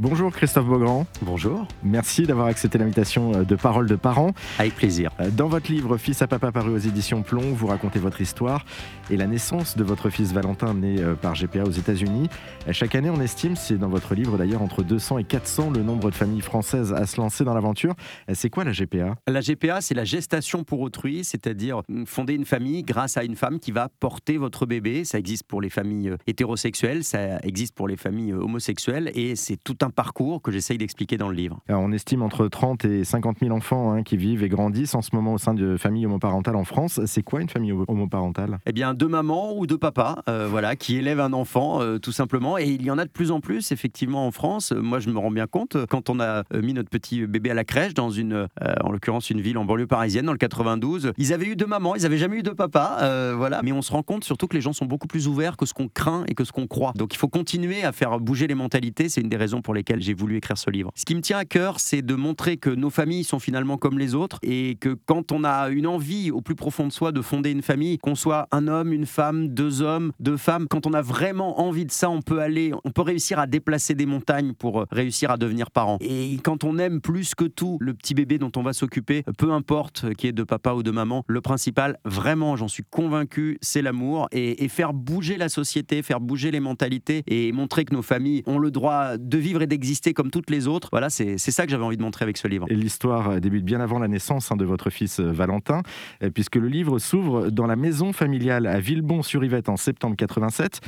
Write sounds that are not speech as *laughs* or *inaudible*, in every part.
Bonjour Christophe Beaugrand. Bonjour. Merci d'avoir accepté l'invitation euh, de Parole de parents. Avec plaisir. Euh, dans votre livre Fils à papa paru aux éditions Plomb, vous racontez votre histoire et la naissance de votre fils Valentin né euh, par GPA aux États-Unis. Chaque année, on estime, c'est dans votre livre d'ailleurs, entre 200 et 400 le nombre de familles françaises à se lancer dans l'aventure. C'est quoi la GPA La GPA, c'est la gestation pour autrui, c'est-à-dire fonder une famille grâce à une femme qui va porter votre bébé. Ça existe pour les familles hétérosexuelles, ça existe pour les familles homosexuelles et c'est tout un parcours que j'essaye d'expliquer dans le livre. Alors, on estime entre 30 et 50 000 enfants hein, qui vivent et grandissent en ce moment au sein de familles homoparentales en France. C'est quoi une famille homoparentale? Eh bien, deux mamans ou deux papas, euh, voilà, qui élèvent un enfant, euh, tout simplement. Et il y en a de plus en plus, effectivement, en France. Moi, je me rends bien compte, quand on a mis notre petit bébé à la crèche dans une, euh, en l'occurrence, une ville en banlieue parisienne, dans le 92, ils avaient eu deux mamans, ils n'avaient jamais eu de papa, voilà. Mais on se rend compte surtout que les gens sont beaucoup plus ouverts que ce qu'on craint et que ce qu'on croit. Donc, il faut continuer à faire bouger les mentalités. C'est une des raisons pour lesquelles j'ai voulu écrire ce livre. Ce qui me tient à cœur, c'est de montrer que nos familles sont finalement comme les autres et que quand on a une envie au plus profond de soi de fonder une famille, qu'on soit un homme, une femme, deux hommes, deux femmes, quand on a vraiment envie de ça, on peut aller, on peut réussir à déplacer des montagnes pour réussir à devenir parent. Et quand on aime plus que tout le petit bébé dont on va s'occuper, peu importe qui est de papa ou de maman, le principal, vraiment, j'en suis convaincu, c'est l'amour et, et faire bouger la société, faire bouger les mentalités et montrer que nos familles ont le droit de vivre et d'exister comme toutes les autres. Voilà, c'est ça que j'avais envie de montrer avec ce livre. Et l'histoire euh, débute bien avant la naissance hein, de votre fils euh, Valentin, euh, puisque le livre s'ouvre dans la maison familiale à Villebon-sur-Yvette en septembre 87.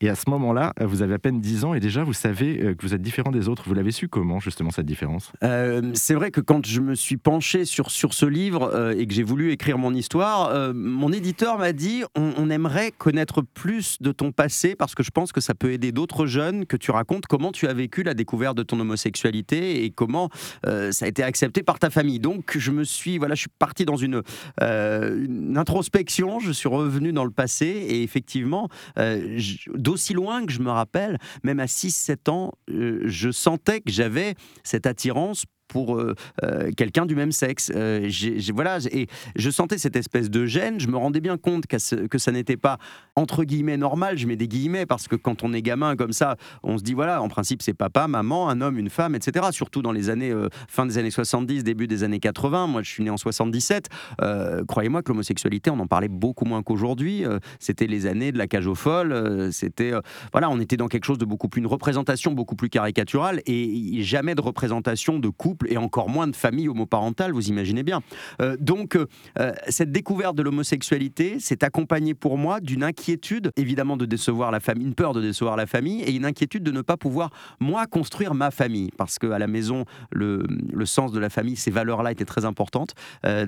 Et à ce moment-là, vous avez à peine 10 ans et déjà vous savez que vous êtes différent des autres. Vous l'avez su comment justement cette différence? C'est vrai que quand je me suis penché sur, sur ce livre et que j'ai voulu écrire mon histoire, mon éditeur m'a dit on, on aimerait connaître plus de ton passé parce que je pense que ça peut aider d'autres jeunes que tu racontes comment tu as vécu la découverte de ton homosexualité et comment euh, ça a été accepté par ta famille. Donc je me suis, voilà, je suis parti dans une, euh, introspection, je suis revenu dans le passé et effectivement, euh, d'aussi loin que je me rappelle, même à 6-7 ans, je sentais que j'avais cette attirance pour euh, euh, quelqu'un du même sexe. Euh, voilà, et je sentais cette espèce de gêne. Je me rendais bien compte que, ça n'était pas entre guillemets normal. Je mets des guillemets parce que quand on est gamin comme ça, on se dit voilà, en principe c'est papa, maman, un homme, une femme, etc. Surtout dans les années fin des années 70, début des années 80. Moi, je suis né en 77. Croyez-moi que l'homosexualité, on en parlait beaucoup moins qu'aujourd'hui. c'était les années de la cage aux folles. c'était voilà, on était dans quelque chose de beaucoup plus une représentation beaucoup plus caricaturale et jamais de représentation de couple et encore moins de famille homoparentale, vous imaginez bien. Euh, donc, euh, euh, cette découverte de l'homosexualité s'est accompagnée pour moi d'une inquiétude, évidemment, de décevoir la famille, une peur de décevoir la famille et une inquiétude de ne pas pouvoir, moi, construire ma famille. Parce qu'à la maison, le, le, sens de la famille, ces valeurs-là étaient très importantes.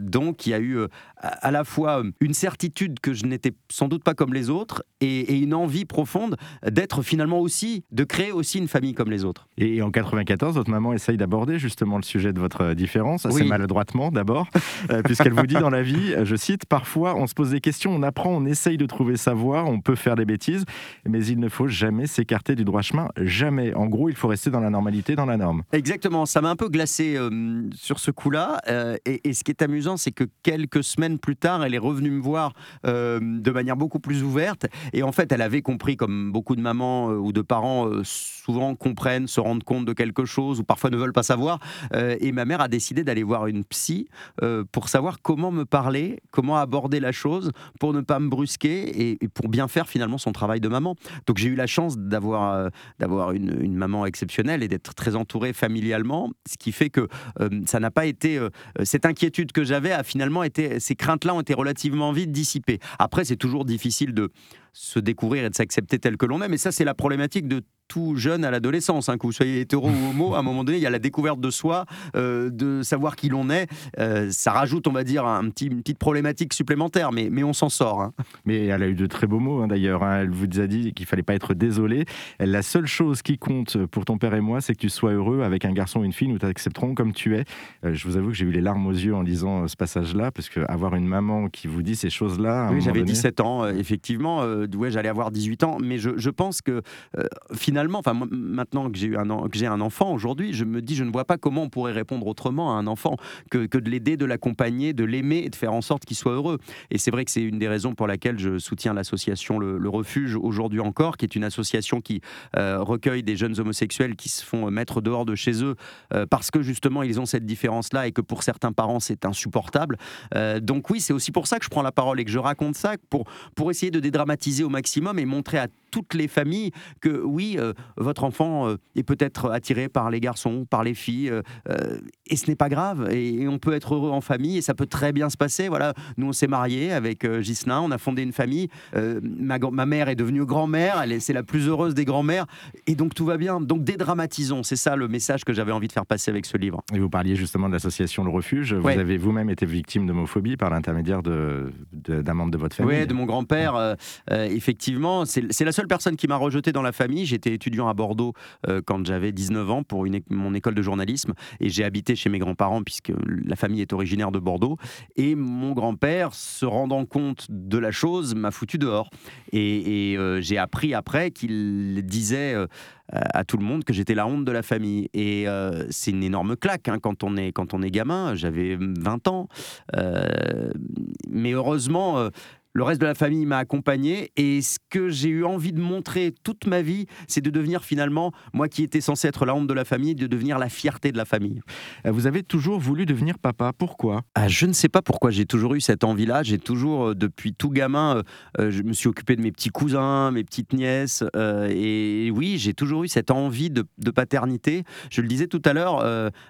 donc, il y a eu à la fois une certitude que je n'étais sans doute pas comme les autres et, et une envie profonde d'être finalement aussi, de créer aussi une famille comme les autres. Et en 94, votre maman essaye d'aborder justement le sujet de votre différence, assez maladroitement d'abord, euh, puisqu'elle vous dit dans la vie, je cite, parfois on se pose des questions, on apprend, on essaye de trouver savoir, on peut faire des bêtises, mais il ne faut jamais s'écarter du droit chemin, jamais. En gros, il faut rester dans la normalité, dans la norme. Exactement, ça m'a un peu glacé euh, sur ce coup-là, euh, et, ce qui est amusant, c'est que quelques semaines plus tard, elle est revenue me voir de manière beaucoup plus ouverte, et en fait, elle avait compris, comme beaucoup de mamans ou de parents souvent comprennent, se rendent compte de quelque chose, ou parfois ne veulent pas savoir, euh, et ma mère a décidé d'aller voir une psy euh, pour savoir comment me parler, comment aborder la chose, pour ne pas me brusquer et, pour bien faire finalement son travail de maman. Donc j'ai eu la chance d'avoir euh, d'avoir une, une, maman exceptionnelle et d'être très entouré familialement, ce qui fait que ça n'a pas été cette inquiétude que j'avais a finalement été ces craintes-là ont été relativement vite dissipées. Après c'est toujours difficile de se découvrir et de s'accepter tel que l'on est. Mais ça, c'est la problématique de tout jeune à l'adolescence, hein, que vous soyez hétéro ou homo, à un moment donné, il y a la découverte de soi, euh, de savoir qui l'on est. Euh, ça rajoute, on va dire, un petit, une petite problématique supplémentaire, mais, mais on s'en sort. Hein. Mais elle a eu de très beaux mots, hein, d'ailleurs. Elle vous a dit qu'il fallait pas être désolé. La seule chose qui compte pour ton père et moi, c'est que tu sois heureux avec un garçon ou une fille. Nous t'accepterons comme tu es. Euh, je vous avoue que j'ai eu les larmes aux yeux en lisant ce passage-là, parce qu'avoir une maman qui vous dit ces choses-là. Oui, j'avais 17 ans, effectivement ouais, j'allais avoir 18 ans, mais je, je pense que finalement, finalement, enfin, maintenant que j'ai un, un enfant aujourd'hui, je me dis, je ne vois pas comment on pourrait répondre autrement à un enfant que, que de l'aider, de l'accompagner, de l'aimer et de faire en sorte qu'il soit heureux. Et c'est vrai que c'est une des raisons pour laquelle je soutiens l'association le, Refuge aujourd'hui encore, qui est une association qui euh, recueille des jeunes homosexuels qui se font mettre dehors de chez eux euh, parce que justement ils ont cette différence-là et que pour certains parents c'est insupportable. Euh, donc oui, c'est aussi pour ça que je prends la parole et que je raconte ça pour, pour essayer de dédramatiser au maximum et montrer à toutes les familles que oui, votre enfant est peut-être attiré par les garçons, par les filles, et ce n'est pas grave. Et, on peut être heureux en famille et ça peut très bien se passer. Voilà, nous on s'est mariés avec euh, Gislain, on a fondé une famille. Euh, ma, ma, mère est devenue grand-mère, c'est la plus heureuse des grand-mères, et donc tout va bien. Donc dédramatisons, c'est ça le message que j'avais envie de faire passer avec ce livre. Et vous parliez justement de l'association Le Refuge. Vous avez vous-même été victime d'homophobie par l'intermédiaire d'un de, membre de votre famille. Oui, de mon grand-père. Euh, effectivement, c'est la seule personne qui m'a rejeté dans la famille. J'étais étudiant à Bordeaux quand j'avais 19 ans pour une, mon école de journalisme, et j'ai habité chez mes grands-parents puisque la famille est originaire de Bordeaux. Et mon grand-père, se rendant compte de la chose, m'a foutu dehors. Et, euh, j'ai appris après qu'il disait euh, à tout le monde que j'étais la honte de la famille. Et euh, c'est une énorme claque hein, quand, on est, quand on est gamin. J'avais 20 ans. mais heureusement, le reste de la famille m'a accompagné. Et ce que j'ai eu envie de montrer toute ma vie, c'est de devenir finalement, moi qui étais censé être la honte de la famille, de devenir la fierté de la famille. Euh, vous avez toujours voulu devenir papa, pourquoi? Ah, Je ne sais pas pourquoi, j'ai toujours eu cette envie-là, j'ai toujours, euh, depuis tout gamin, euh, je me suis occupé de mes petits cousins, mes petites nièces, et oui, j'ai toujours eu cette envie de, paternité. Je le disais tout à l'heure,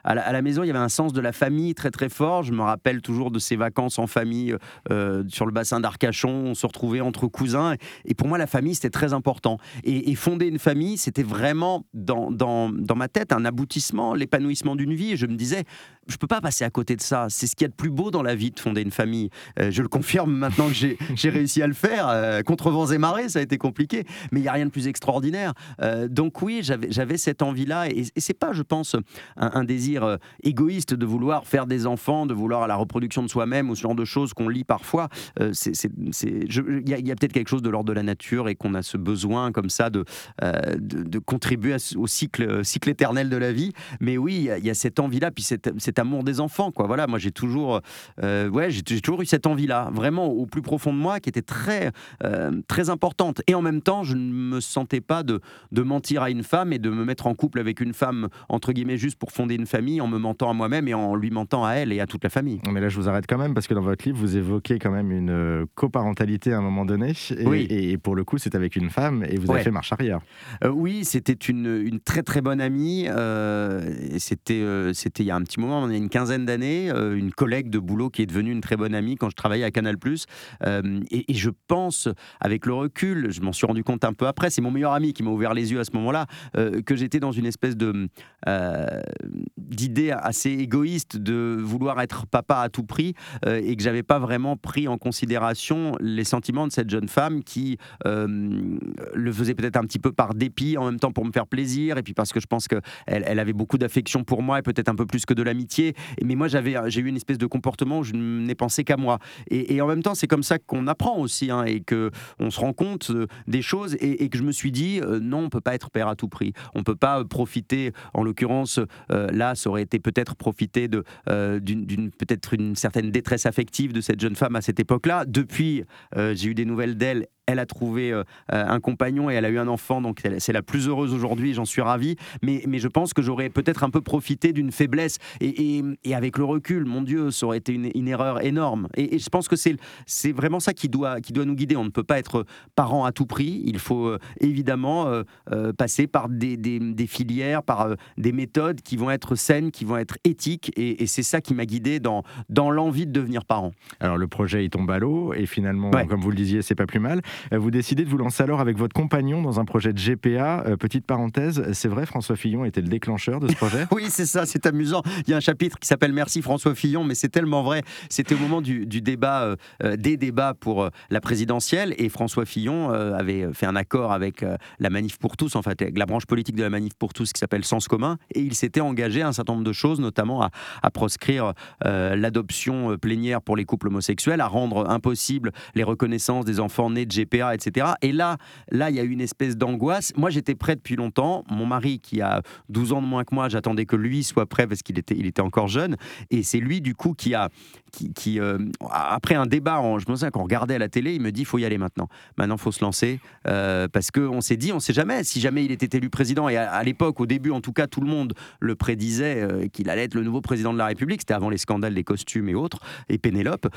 à, la maison, il y avait un sens de la famille très très fort, je me rappelle toujours de ces vacances en famille sur le bassin d'Arcachon on se retrouvait entre cousins. Et pour moi, la famille, c'était très important. Et, fonder une famille, c'était vraiment dans, dans, dans, ma tête un aboutissement, l'épanouissement d'une vie. Et je me disais, je peux pas passer à côté de ça. C'est ce qu'il y a de plus beau dans la vie de fonder une famille. Euh, je le confirme maintenant que j'ai *laughs* réussi à le faire. Euh, contre vents et marées, ça a été compliqué, mais il y a rien de plus extraordinaire. Euh, donc oui, j'avais cette envie-là, et, et c'est pas, je pense, un, désir égoïste de vouloir faire des enfants, de vouloir la reproduction de soi-même ou ce genre de choses qu'on lit parfois. Il y a, peut-être quelque chose de l'ordre de la nature et qu'on a ce besoin comme ça de, de, contribuer au cycle, cycle éternel de la vie. Mais oui, il y, a cette envie-là, puis cette amour des enfants. Quoi. Voilà, moi j'ai toujours, euh, ouais, j'ai toujours eu cette envie-là, vraiment au plus profond de moi, qui était très, euh, très importante. Et en même temps, je ne me sentais pas de, de mentir à une femme et de me mettre en couple avec une femme, entre guillemets, juste pour fonder une famille, en me mentant à moi-même et en lui mentant à elle et à toute la famille. Mais là, je vous arrête quand même, parce que dans votre livre, vous évoquez quand même une euh, coparentalité à un moment donné. Et, oui. et pour le coup, c'est avec une femme et vous avez fait marche arrière. oui, c'était une, une, très très bonne amie. c'était c'était il y a un petit moment on a une quinzaine d'années, euh, une collègue de boulot qui est devenue une très bonne amie quand je travaillais à Canal+. Euh, et, je pense, avec le recul, je m'en suis rendu compte un peu après, c'est mon meilleur ami qui m'a ouvert les yeux à ce moment-là, euh, que j'étais dans une espèce de d'idée assez égoïste de vouloir être papa à tout prix et que j'avais pas vraiment pris en considération les sentiments de cette jeune femme qui le faisait peut-être un petit peu par dépit, en même temps pour me faire plaisir, et puis parce que je pense qu'elle elle avait beaucoup d'affection pour moi et peut-être un peu plus que de l'amitié mais moi, j'avais, j'ai eu une espèce de comportement où je n'ai pensé qu'à moi. Et, en même temps, c'est comme ça qu'on apprend aussi, hein, et que on se rend compte euh, des choses, et, que je me suis dit, euh, non, on peut pas être père à tout prix. On peut pas euh, profiter, en l'occurrence, là, ça aurait été peut-être profiter de, d'une, peut-être une certaine détresse affective de cette jeune femme à cette époque-là. Depuis, j'ai eu des nouvelles d'elle elle a trouvé euh, euh, un compagnon et elle a eu un enfant, donc c'est la plus heureuse aujourd'hui, j'en suis ravi. Mais, mais je pense que j'aurais peut-être un peu profité d'une faiblesse. Et, et, avec le recul, mon Dieu, ça aurait été une, erreur énorme. Et, je pense que c'est vraiment ça qui doit, qui doit nous guider. On ne peut pas être parent à tout prix. Il faut euh, évidemment passer par des, des, des filières, par des méthodes qui vont être saines, qui vont être éthiques. Et, c'est ça qui m'a guidé dans, dans l'envie de devenir parent. Alors le projet, il tombe à l'eau. Et finalement, comme vous le disiez, c'est pas plus mal. Euh, vous décidez de vous lancer alors avec votre compagnon dans un projet de GPA. Euh, petite parenthèse, c'est vrai, François Fillon était le déclencheur de ce projet *laughs* Oui, c'est ça, c'est amusant. Il y a un chapitre qui s'appelle Merci François Fillon, mais c'est tellement vrai. C'était au moment du, débat, euh, des débats pour la présidentielle, et François Fillon avait fait un accord avec la Manif pour tous, en fait, avec la branche politique de la Manif pour tous qui s'appelle Sens commun, et il s'était engagé à un certain nombre de choses, notamment à, à proscrire l'adoption plénière pour les couples homosexuels, à rendre impossible les reconnaissances des enfants nés de GPA, etc. Et là, là, il y a eu une espèce d'angoisse. Moi, j'étais prêt depuis longtemps. Mon mari, qui a 12 ans de moins que moi, j'attendais que lui soit prêt parce qu'il était, il était encore jeune. Et c'est lui, du coup, qui a, qui, euh, après un débat, je me souviens qu'on regardait à la télé, il me dit, faut y aller maintenant. Maintenant, faut se lancer euh, parce qu'on s'est dit, on sait jamais si jamais il était élu président. Et à, l'époque, au début, en tout cas, tout le monde le prédisait euh, qu'il allait être le nouveau président de la République. C'était avant les scandales des costumes et autres, et Pénélope.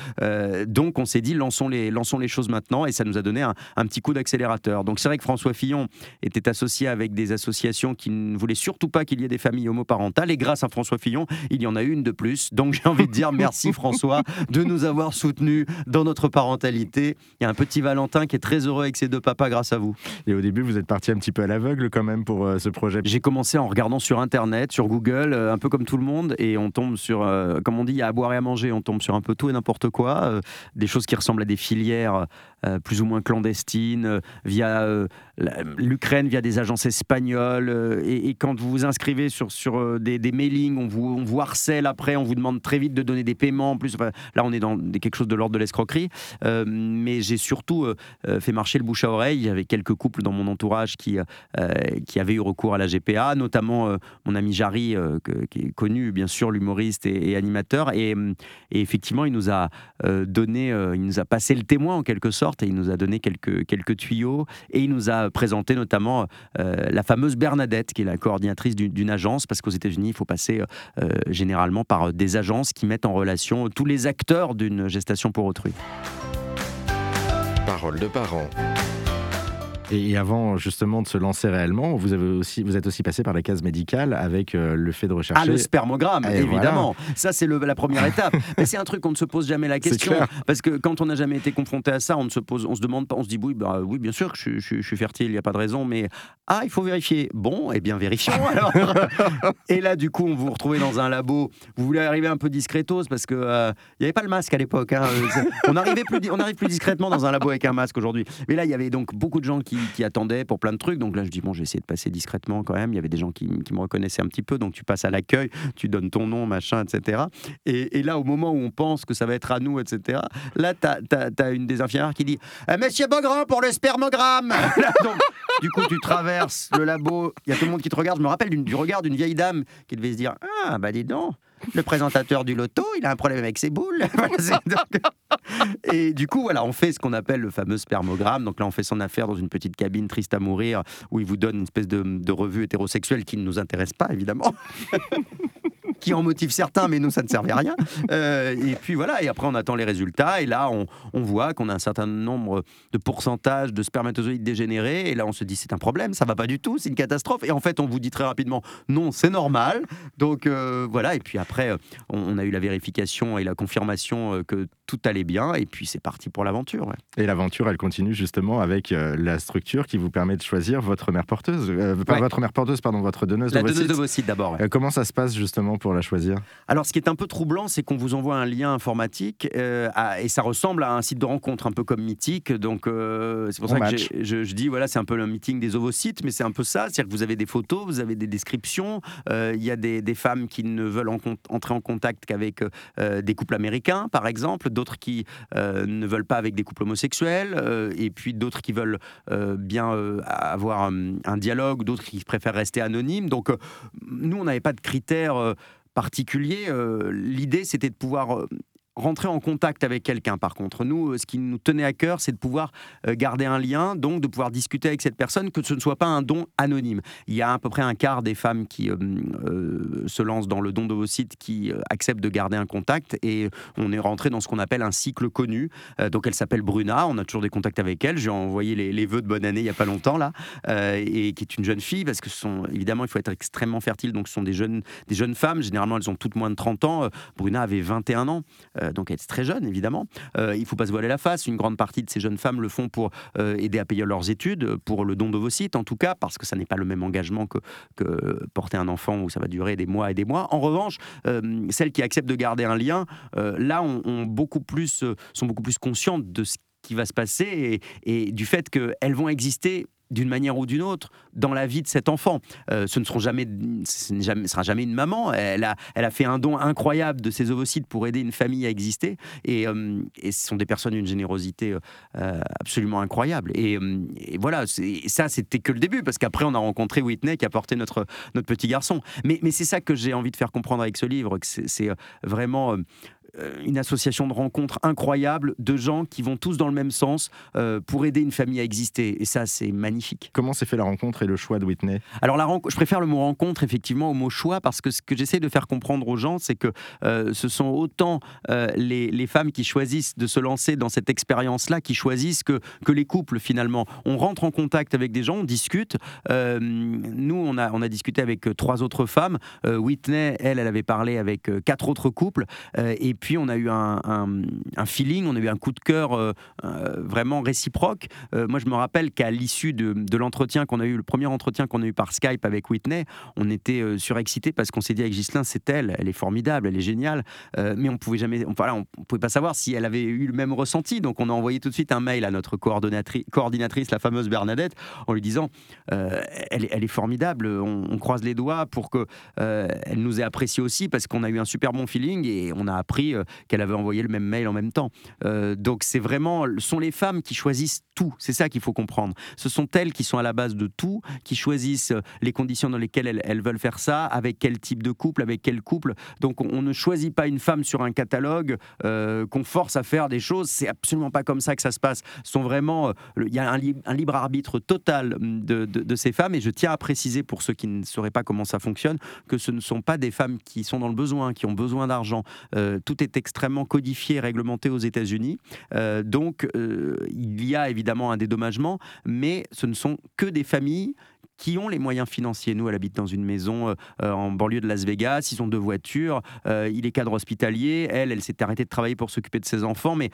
donc, on s'est dit, lançons les, lançons les choses maintenant, et ça nous a donné un, un petit coup d'accélérateur. Donc, c'est vrai que François Fillon était associé avec des associations qui ne voulaient surtout pas qu'il y ait des familles homoparentales, et grâce à François Fillon, il y en a une de plus. Donc, j'ai envie de dire merci *laughs* François de nous avoir soutenus dans notre parentalité. Il y a un petit Valentin qui est très heureux avec ses deux papas grâce à vous. Et au début, vous êtes parti un petit peu à l'aveugle quand même pour euh, ce projet. J'ai commencé en regardant sur Internet, sur Google, euh, un peu comme tout le monde, et on tombe sur, euh, comme on dit, il y a à boire et à manger, on tombe sur un peu tout et n'importe quoi, des choses qui ressemblent à des filières plus ou moins clandestines, via l'Ukraine, via des agences espagnoles, et, quand vous vous inscrivez sur, sur des, des mailings, on vous, on vous harcèle après, on vous demande très vite de donner des paiements. En plus, là, on est dans quelque chose de l'ordre de l'escroquerie. Euh, mais j'ai surtout euh, euh, fait marcher le bouche à oreille. Il y avait quelques couples dans mon entourage qui, qui avaient eu recours à la GPA, notamment mon ami Jarry, qui est connu, bien sûr, l'humoriste et, animateur. Et, et, effectivement, il nous a donné, il nous a passé le témoin en quelque sorte, et il nous a donné quelques, quelques tuyaux. Et il nous a présenté notamment la fameuse Bernadette, qui est la coordinatrice d'une agence, parce qu'aux États-Unis, il faut passer généralement par des agences qui mettent en relation tous les acteurs d'une gestation pour autrui. Parole de parents. Et avant justement de se lancer réellement, vous, avez aussi, vous êtes aussi passé par la case médicale avec euh, le fait de rechercher. Ah, le spermogramme, évidemment. Ça, c'est la première étape. *laughs* Mais c'est un truc qu'on ne se pose jamais la question. Parce que quand on n'a jamais été confronté à ça, on ne se pose, on se demande pas, on se dit oui, bah, oui bien sûr que je, je, suis fertile, il n'y a pas de raison, mais ah, il faut vérifier. Bon, eh bien, vérifions *laughs* alors. et là, du coup, on vous retrouvez dans un labo. Vous voulez arriver un peu discretos parce que euh, il n'y avait pas le masque à l'époque. Hein. *laughs* on, arrivait plus, on arrive plus discrètement dans un labo avec un masque aujourd'hui. Mais là, il y avait donc beaucoup de gens qui qui, attendaient pour plein de trucs. Donc là, je dis, bon, j'ai essayé de passer discrètement quand même. Il y avait des gens qui, me reconnaissaient un petit peu. Donc tu passes à l'accueil, tu donnes ton nom, machin, etc. Et, là, au moment où on pense que ça va être à nous, etc., là, tu as, une des infirmières qui dit eh, Monsieur Beaugrand pour le spermogramme *laughs* donc, Du coup, tu traverses le labo, il y a tout le monde qui te regarde. Je me rappelle du regard d'une vieille dame qui devait se dire Ah, bah dis donc le présentateur du loto, il a un problème avec ses boules. *laughs* *laughs* et du coup, voilà, on fait ce qu'on appelle le fameux spermogramme. Donc là, on fait son affaire dans une petite cabine triste à mourir, où il vous donne une espèce de, de revue hétérosexuelle qui ne nous intéresse pas, évidemment *laughs* qui en motive certains, mais nous, ça ne servait à rien. Euh, et puis voilà, et après, on attend les résultats, et là, on, on voit qu'on a un certain nombre de pourcentages de spermatozoïdes dégénérés, et là, on se dit, c'est un problème, ça va pas du tout, c'est une catastrophe. Et en fait, on vous dit très rapidement, non, c'est normal. Donc euh, voilà, et puis après, on, a eu la vérification et la confirmation euh, que tout allait bien, et puis c'est parti pour l'aventure. Et l'aventure, elle continue justement avec la structure qui vous permet de choisir votre mère porteuse, votre mère porteuse, pardon, votre donneuse la donneuse de d'abord. comment ça se passe justement pour la choisir Alors, ce qui est un peu troublant, c'est qu'on vous envoie un lien informatique euh, et ça ressemble à un site de rencontre, un peu comme Mythique. Donc, euh, c'est pour ça que je, dis, voilà, c'est un peu le meeting des ovocytes, mais c'est un peu ça. C'est-à-dire que vous avez des photos, vous avez des descriptions. Euh, il y a des, femmes qui ne veulent entrer en contact qu'avec des couples américains, par exemple, d'autres qui ne veulent pas avec des couples homosexuels, et puis d'autres qui veulent bien avoir un, un dialogue, d'autres qui préfèrent rester anonymes. Donc, nous, on n'avait pas de critères particulier. Euh, l'idée, c'était de pouvoir euh, rentrer en contact avec quelqu'un. Par contre, nous, euh, ce qui nous tenait à cœur, c'est de pouvoir euh, garder un lien, donc de pouvoir discuter avec cette personne, que ce ne soit pas un don anonyme. Il y a à peu près un quart des femmes qui euh, se lancent dans le don d'ovocytes qui acceptent de garder un contact et on est rentré dans ce qu'on appelle un cycle connu. donc elle s'appelle Bruna, on a toujours des contacts avec elle. J'ai envoyé les, vœux de bonne année il n'y a pas longtemps là, et qui est une jeune fille parce que sont, évidemment il faut être extrêmement fertile, donc ce sont des jeunes, des jeunes femmes. Généralement elles ont toutes moins de 30 ans. Bruna avait 21 ans. Euh, donc est très jeune évidemment. Euh, il faut pas se voiler la face. Une grande partie de ces jeunes femmes le font pour euh, aider à payer leurs études, pour le don d'ovocytes en tout cas, parce que ça n'est pas le même engagement que, porter un enfant où ça va durer des mois et des mois. En revanche, celles qui acceptent de garder un lien, là, beaucoup plus, sont beaucoup plus conscientes de ce qui va se passer et, et du fait qu'elles vont exister d'une manière ou d'une autre dans la vie de cet enfant. Euh, ce ne seront jamais, ce ne sera jamais une maman. Elle a, elle a fait un don incroyable de ses ovocytes pour aider une famille à exister. Et, euh, et ce sont des personnes d'une générosité euh, absolument incroyable. Et, voilà, ça, c'était que le début, parce qu'après, on a rencontré Whitney qui a porté notre, notre petit garçon. Mais, mais c'est ça que j'ai envie de faire comprendre avec ce livre, que c'est vraiment une association de rencontres incroyable de gens qui vont tous dans le même sens euh, pour aider une famille à exister. Et ça, c'est magnifique. Comment s'est fait la rencontre et le choix de Whitney? Alors, la je préfère le mot rencontre, effectivement, au mot choix, parce que ce que j'essaie de faire comprendre aux gens, c'est que euh, ce sont autant les, les, femmes qui choisissent de se lancer dans cette expérience-là, qui choisissent que, que les couples, finalement. On rentre en contact avec des gens, on discute. nous, on a, on a discuté avec trois autres femmes. Whitney, elle, elle avait parlé avec quatre autres couples. et puis, on a eu un, feeling, on a eu un coup de cœur euh, euh, vraiment réciproque. Euh, moi, je me rappelle qu'à l'issue de, l'entretien qu'on a eu, le premier entretien qu'on a eu par Skype avec Whitney, on était surexcité parce qu'on s'est dit avec Ghislain, c'est elle, elle est formidable, elle est géniale, mais on pouvait jamais, on, voilà, on, pouvait pas savoir si elle avait eu le même ressenti. Donc, on a envoyé tout de suite un mail à notre coordinatrice, la fameuse Bernadette, en lui disant, elle, est formidable, on, croise les doigts pour que elle nous ait apprécié aussi parce qu'on a eu un super bon feeling et on a appris qu'elle avait envoyé le même mail en même temps. Euh, donc c'est vraiment, sont les femmes qui choisissent C'est ça qu'il faut comprendre. Ce sont elles qui sont à la base de tout, qui choisissent euh, les conditions dans lesquelles elles, veulent faire ça, avec quel type de couple, avec quel couple. Donc on, ne choisit pas une femme sur un catalogue qu'on force à faire des choses. C'est absolument pas comme ça que ça se passe. sont vraiment, il y a un, libre arbitre total de, de, ces femmes. Et je tiens à préciser pour ceux qui ne sauraient pas comment ça fonctionne que ce ne sont pas des femmes qui sont dans le besoin, qui ont besoin d'argent. tout est extrêmement codifié réglementé aux États-Unis. Euh, donc, euh, il y a évidemment un dédommagement, mais ce ne sont que des familles qui ont les moyens financiers. Nous, elle habite dans une maison euh, en banlieue de Las Vegas, ils ont deux voitures, il est cadre hospitalier, elle, elle s'est arrêtée de travailler pour s'occuper de ses enfants, mais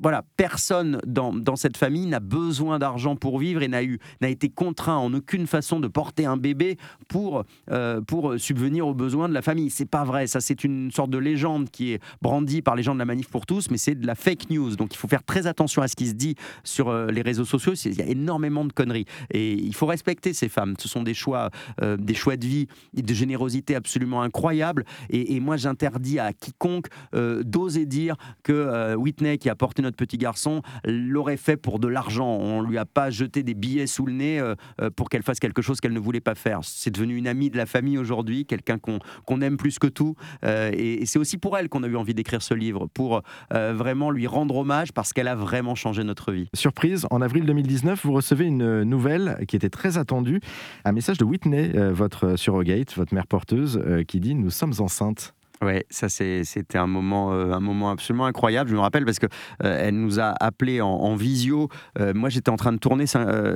voilà, personne dans, cette famille n'a besoin d'argent pour vivre et n'a eu n'a été contraint en aucune façon de porter un bébé pour euh, pour subvenir aux besoins de la famille. C'est pas vrai, ça c'est une sorte de légende qui est brandie par les gens de la manif pour tous, mais c'est de la fake news. Donc il faut faire très attention à ce qui se dit sur euh, les réseaux sociaux. Il y a énormément de conneries et il faut respecter ces femmes. Ce sont des choix euh, des choix de vie et de générosité absolument incroyables. Et, moi j'interdis à quiconque d'oser dire que Whitney qui a porté notre petit garçon l'aurait fait pour de l'argent. On lui a pas jeté des billets sous le nez euh, euh, pour qu'elle fasse quelque chose qu'elle ne voulait pas faire. C'est devenu une amie de la famille aujourd'hui, quelqu'un qu'on aime plus que tout. Euh, et, c'est aussi pour elle qu'on a eu envie d'écrire ce livre, pour vraiment lui rendre hommage parce qu'elle a vraiment changé notre vie. Surprise, en avril 2019, vous recevez une nouvelle qui était très attendue, un message de Whitney, votre surrogate, votre mère porteuse, qui dit Nous sommes enceintes. Ouais, ça c'était un moment, euh, un moment absolument incroyable. Je me rappelle parce que euh, elle nous a appelé en, visio. Euh, moi, j'étais en train de tourner,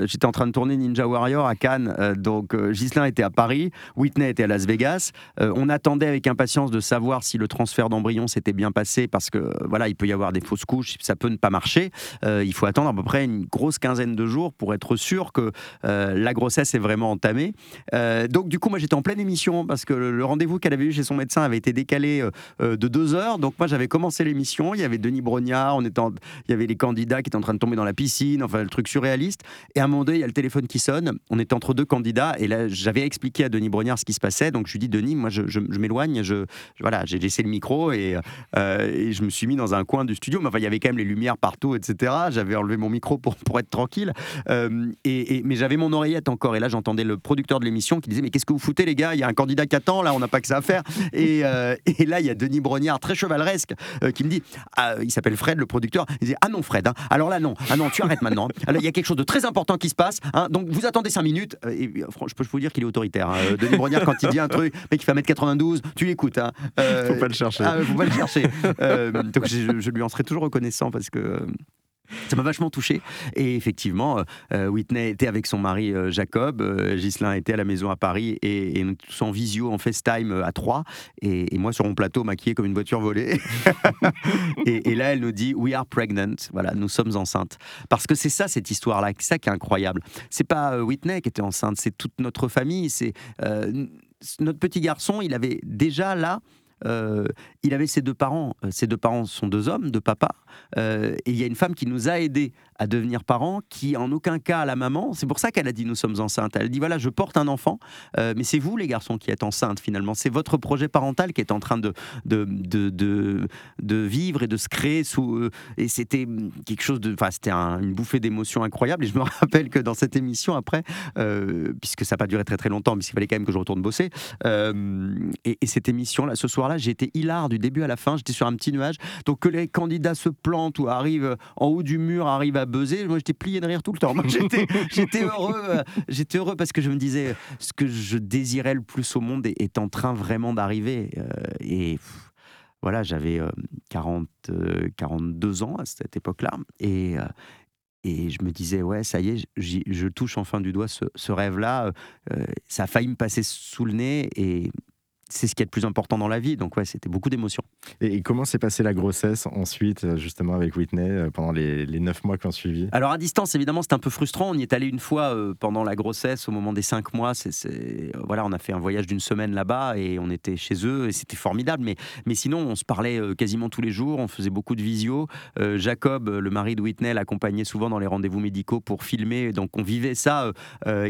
j'étais en train de tourner Ninja Warrior à Cannes. donc, Ghislain était à Paris, Whitney était à Las Vegas. on attendait avec impatience de savoir si le transfert d'embryon s'était bien passé parce que voilà, il peut y avoir des fausses couches, ça peut ne pas marcher. il faut attendre à peu près une grosse quinzaine de jours pour être sûr que la grossesse est vraiment entamée. donc, du coup, moi, j'étais en pleine émission parce que le rendez-vous qu'elle avait eu chez son médecin avait été décalé euh, euh, de deux heures. Donc moi j'avais commencé l'émission, il y avait Denis Brognard, on était il y avait les candidats qui étaient en train de tomber dans la piscine, enfin le truc surréaliste. Et à un moment donné, il y a le téléphone qui sonne, on était entre deux candidats et là j'avais expliqué à Denis Brognard ce qui se passait. Donc je lui dis Denis, moi je, m'éloigne, je, voilà, j'ai laissé le micro et, euh, et, je me suis mis dans un coin du studio. Mais enfin il y avait quand même les lumières partout, etc. J'avais enlevé mon micro pour, pour être tranquille. et, mais j'avais mon oreillette encore et là j'entendais le producteur de l'émission qui disait mais qu'est-ce que vous foutez les gars? Il y a un candidat qui attend là, on n'a pas que ça à faire. *laughs* et là, il y a Denis Brognard, très chevaleresque, euh, qui me dit ah, il s'appelle Fred, le producteur. Il dit Ah non, Fred, hein. alors là, non, ah non, tu arrêtes maintenant. Alors, il y a quelque chose de très important qui se passe. Hein. donc, vous attendez 5 minutes. Euh, et, je peux vous dire qu'il est autoritaire. Hein. Denis Brognard, quand il dit un truc, mais qui fait 1m92, tu l'écoutes. Hein. Euh, faut pas le chercher. Ah, faut pas le chercher. donc, je, je, lui en serai toujours reconnaissant parce que ça m'a vachement touché. Et effectivement, euh, euh, Whitney était avec son mari euh, Jacob, euh, Ghislain était à la maison à Paris et, et nous tous en visio, en FaceTime à trois. Et, moi sur mon plateau, maquillé comme une voiture volée. *laughs* et, là, elle nous dit We are pregnant. Voilà, nous sommes enceintes. Parce que c'est ça, cette histoire-là, c'est ça qui est incroyable. C'est pas Whitney qui était enceinte, c'est toute notre famille. C'est notre petit garçon, il avait déjà là euh, il avait ses deux parents. Euh, ses deux parents sont deux hommes, deux papas. Euh, et il y a une femme qui nous a aidés à devenir parent, qui en aucun cas la maman. C'est pour ça qu'elle a dit nous sommes enceintes. Elle dit voilà, je porte un enfant, euh, mais c'est vous les garçons qui êtes enceintes finalement. C'est votre projet parental qui est en train de, de, de, de, vivre et de se créer. Sous, euh, et c'était quelque chose de. Enfin, c'était une bouffée d'émotions incroyable. Et je me *laughs* rappelle que dans cette émission, après, euh, puisque ça n'a pas duré très très longtemps, puisqu'il fallait quand même que je retourne bosser, et, et, cette émission-là, ce soir-là, j'ai été hilar du début à la fin. J'étais sur un petit nuage. Donc que les candidats se plantent ou arrivent en haut du mur, arrivent à buzzer, moi j'étais plié de rire tout le temps. *laughs* j'étais heureux. Euh, j'étais heureux parce que je me disais ce que je désirais le plus au monde est, en train vraiment d'arriver. Euh, et voilà, j'avais 40, euh, 42 ans à cette époque-là. Et, et je me disais, ouais, ça y est, je touche enfin du doigt ce, ce rêve-là. ça a failli me passer sous le nez et c'est ce qui est le plus important dans la vie. Donc ouais, c'était beaucoup d'émotions. Et, comment s'est passée la grossesse ensuite, euh, justement avec Whitney, euh, pendant les, neuf mois qui ont suivi? Alors à distance, évidemment, c'était un peu frustrant. On y est allé une fois euh, pendant la grossesse, au moment des cinq mois. C'est, voilà, on a fait un voyage d'une semaine là-bas et on était chez eux et c'était formidable. Mais, mais sinon, on se parlait quasiment tous les jours. On faisait beaucoup de visio. Jacob, le mari de Whitney, l'accompagnait souvent dans les rendez-vous médicaux pour filmer. Donc on vivait ça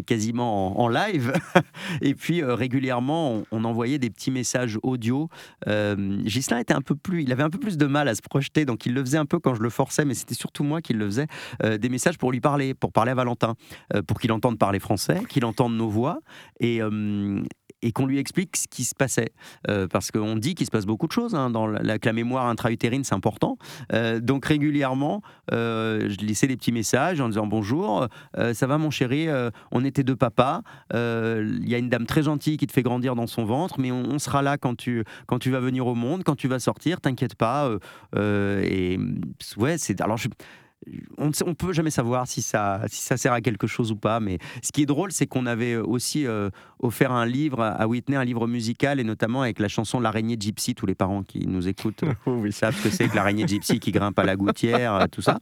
quasiment en, live. *laughs* et puis régulièrement, on, on envoyait des petits messages audio. Euh, Gislain était un peu plus, il avait un peu plus de mal à se projeter, donc il le faisait un peu quand je le forçais, mais c'était surtout moi qui le faisais. Euh, des messages pour lui parler, pour parler à Valentin, euh, pour qu'il entende parler français, qu'il entende nos voix. Et, et qu'on lui explique ce qui se passait. Euh, parce qu'on dit qu'il se passe beaucoup de choses, hein, dans la, que la mémoire intra-utérine, c'est important. Euh, donc régulièrement, euh, je laissais des petits messages en disant bonjour, ça va mon chéri, on était deux papas, il y a une dame très gentille qui te fait grandir dans son ventre, mais on, sera là quand tu, quand tu vas venir au monde, quand tu vas sortir, t'inquiète pas. et ouais, c'est... Alors je, on ne peut jamais savoir si ça, si ça sert à quelque chose ou pas, mais ce qui est drôle, c'est qu'on avait aussi euh, offert un livre à Whitney, un livre musical, et notamment avec la chanson L'araignée gypsy. Tous les parents qui nous écoutent *laughs* oh savent ce que c'est que l'araignée gypsy qui grimpe à la gouttière, euh, tout ça.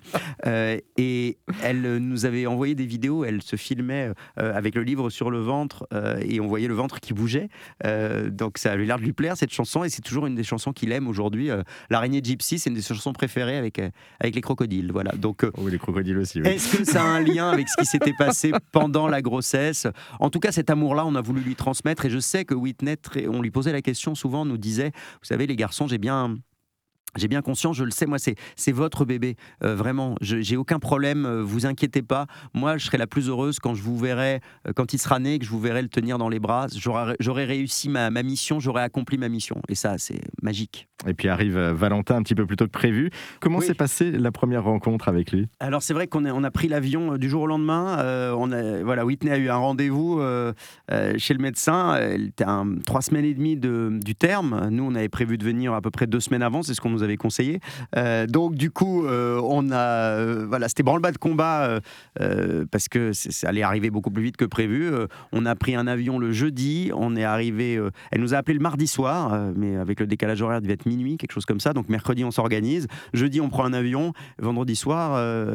Euh, et elle nous avait envoyé des vidéos, elle se filmait avec le livre sur le ventre, et on voyait le ventre qui bougeait. donc ça avait l'air de lui plaire, cette chanson, et c'est toujours une des chansons qu'il aime aujourd'hui. L'araignée gypsy, c'est une des chansons préférées avec, avec les crocodiles. Voilà. Donc, donc, oh, les crocodiles aussi. Est-ce que ça a un lien avec ce qui s'était passé pendant la grossesse? En tout cas, cet amour-là, on a voulu lui transmettre. Et je sais que Whitney, on lui posait la question souvent, nous disait, vous savez, les garçons, j'ai bien j'ai bien conscience, je le sais, moi, c'est votre bébé, euh, vraiment. J'ai aucun problème, euh, vous inquiétez pas. Moi, je serai la plus heureuse quand je vous verrai, euh, quand il sera né, que je vous verrai le tenir dans les bras. J'aurai réussi ma, ma mission, j'aurai accompli ma mission. Et ça, c'est magique. Et puis arrive Valentin un petit peu plus tôt que prévu. Comment s'est passée la première rencontre avec lui? Alors, c'est vrai qu'on a, on a pris l'avion du jour au lendemain. on a, voilà, Whitney a eu un rendez-vous chez le médecin. Elle était à trois semaines et demie de, du terme. Nous, on avait prévu de venir à peu près deux semaines avant. C'est ce qu'on nous avait conseillé. Euh, donc du coup, euh, on a, euh, voilà, c'était branle-bas de combat parce que ça allait arriver beaucoup plus vite que prévu. on a pris un avion le jeudi, on est arrivé. elle nous a appelé le mardi soir, mais avec le décalage horaire, il devait être minuit, quelque chose comme ça. Donc mercredi, on s'organise. Jeudi, on prend un avion. Vendredi soir,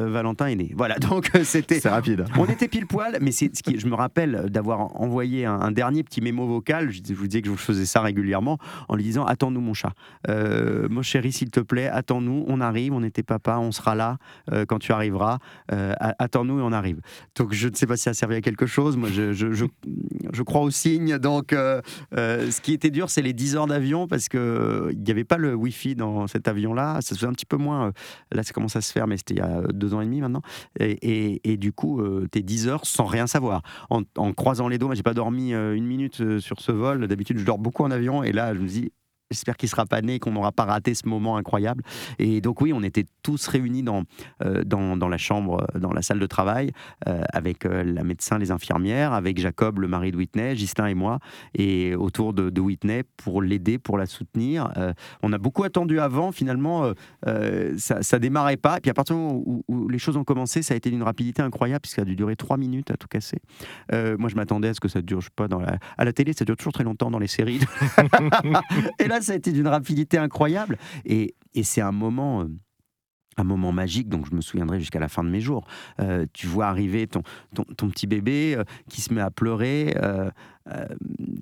Valentin est né. Voilà, donc c'était. C'est rapide. On était pile poil, mais c'est ce qui, je me rappelle d'avoir envoyé un, dernier petit mémo vocal. Je, vous disais que je vous faisais ça régulièrement en lui disant Attends-nous, mon chat. mon chéri, s'il te plaît, attends-nous, on arrive, on était papa, on sera là euh, quand tu arriveras, euh, attends-nous et on arrive. Donc je ne sais pas si ça a servi à quelque chose, moi je, crois au signe, donc euh, ce qui était dur c'est les 10 heures d'avion parce qu'il n'y avait pas le Wi-Fi dans cet avion-là, ça se fait un petit peu moins, là ça commence à se faire mais c'était il y a deux ans et demi maintenant, et, du coup t'es 10 heures sans rien savoir, en, en croisant les moi j'ai pas dormi une minute sur ce vol, d'habitude je dors beaucoup en avion et là je me dis J'espère qu'il sera pas né, qu'on n'aura pas raté ce moment incroyable. Et donc oui, on était tous réunis dans, euh, dans, la chambre, dans la salle de travail, euh, avec euh, la médecin, les infirmières, avec Jacob, le mari de Whitney, Gislain et moi, et autour de, de Whitney pour l'aider, pour la soutenir. on a beaucoup attendu avant, finalement, ça, ça démarrait pas. Et puis à partir du moment où, les choses ont commencé, ça a été d'une rapidité incroyable, puisque a dû durer trois minutes à tout casser. moi, je m'attendais à ce que ça dure, je sais pas, à la télé, ça dure toujours très longtemps dans les séries. *laughs* et là, ça a été d'une rapidité incroyable. Et, c'est un moment euh, un moment magique, donc je me souviendrai jusqu'à la fin de mes jours. Euh, tu vois arriver ton, petit bébé euh, qui se met à pleurer.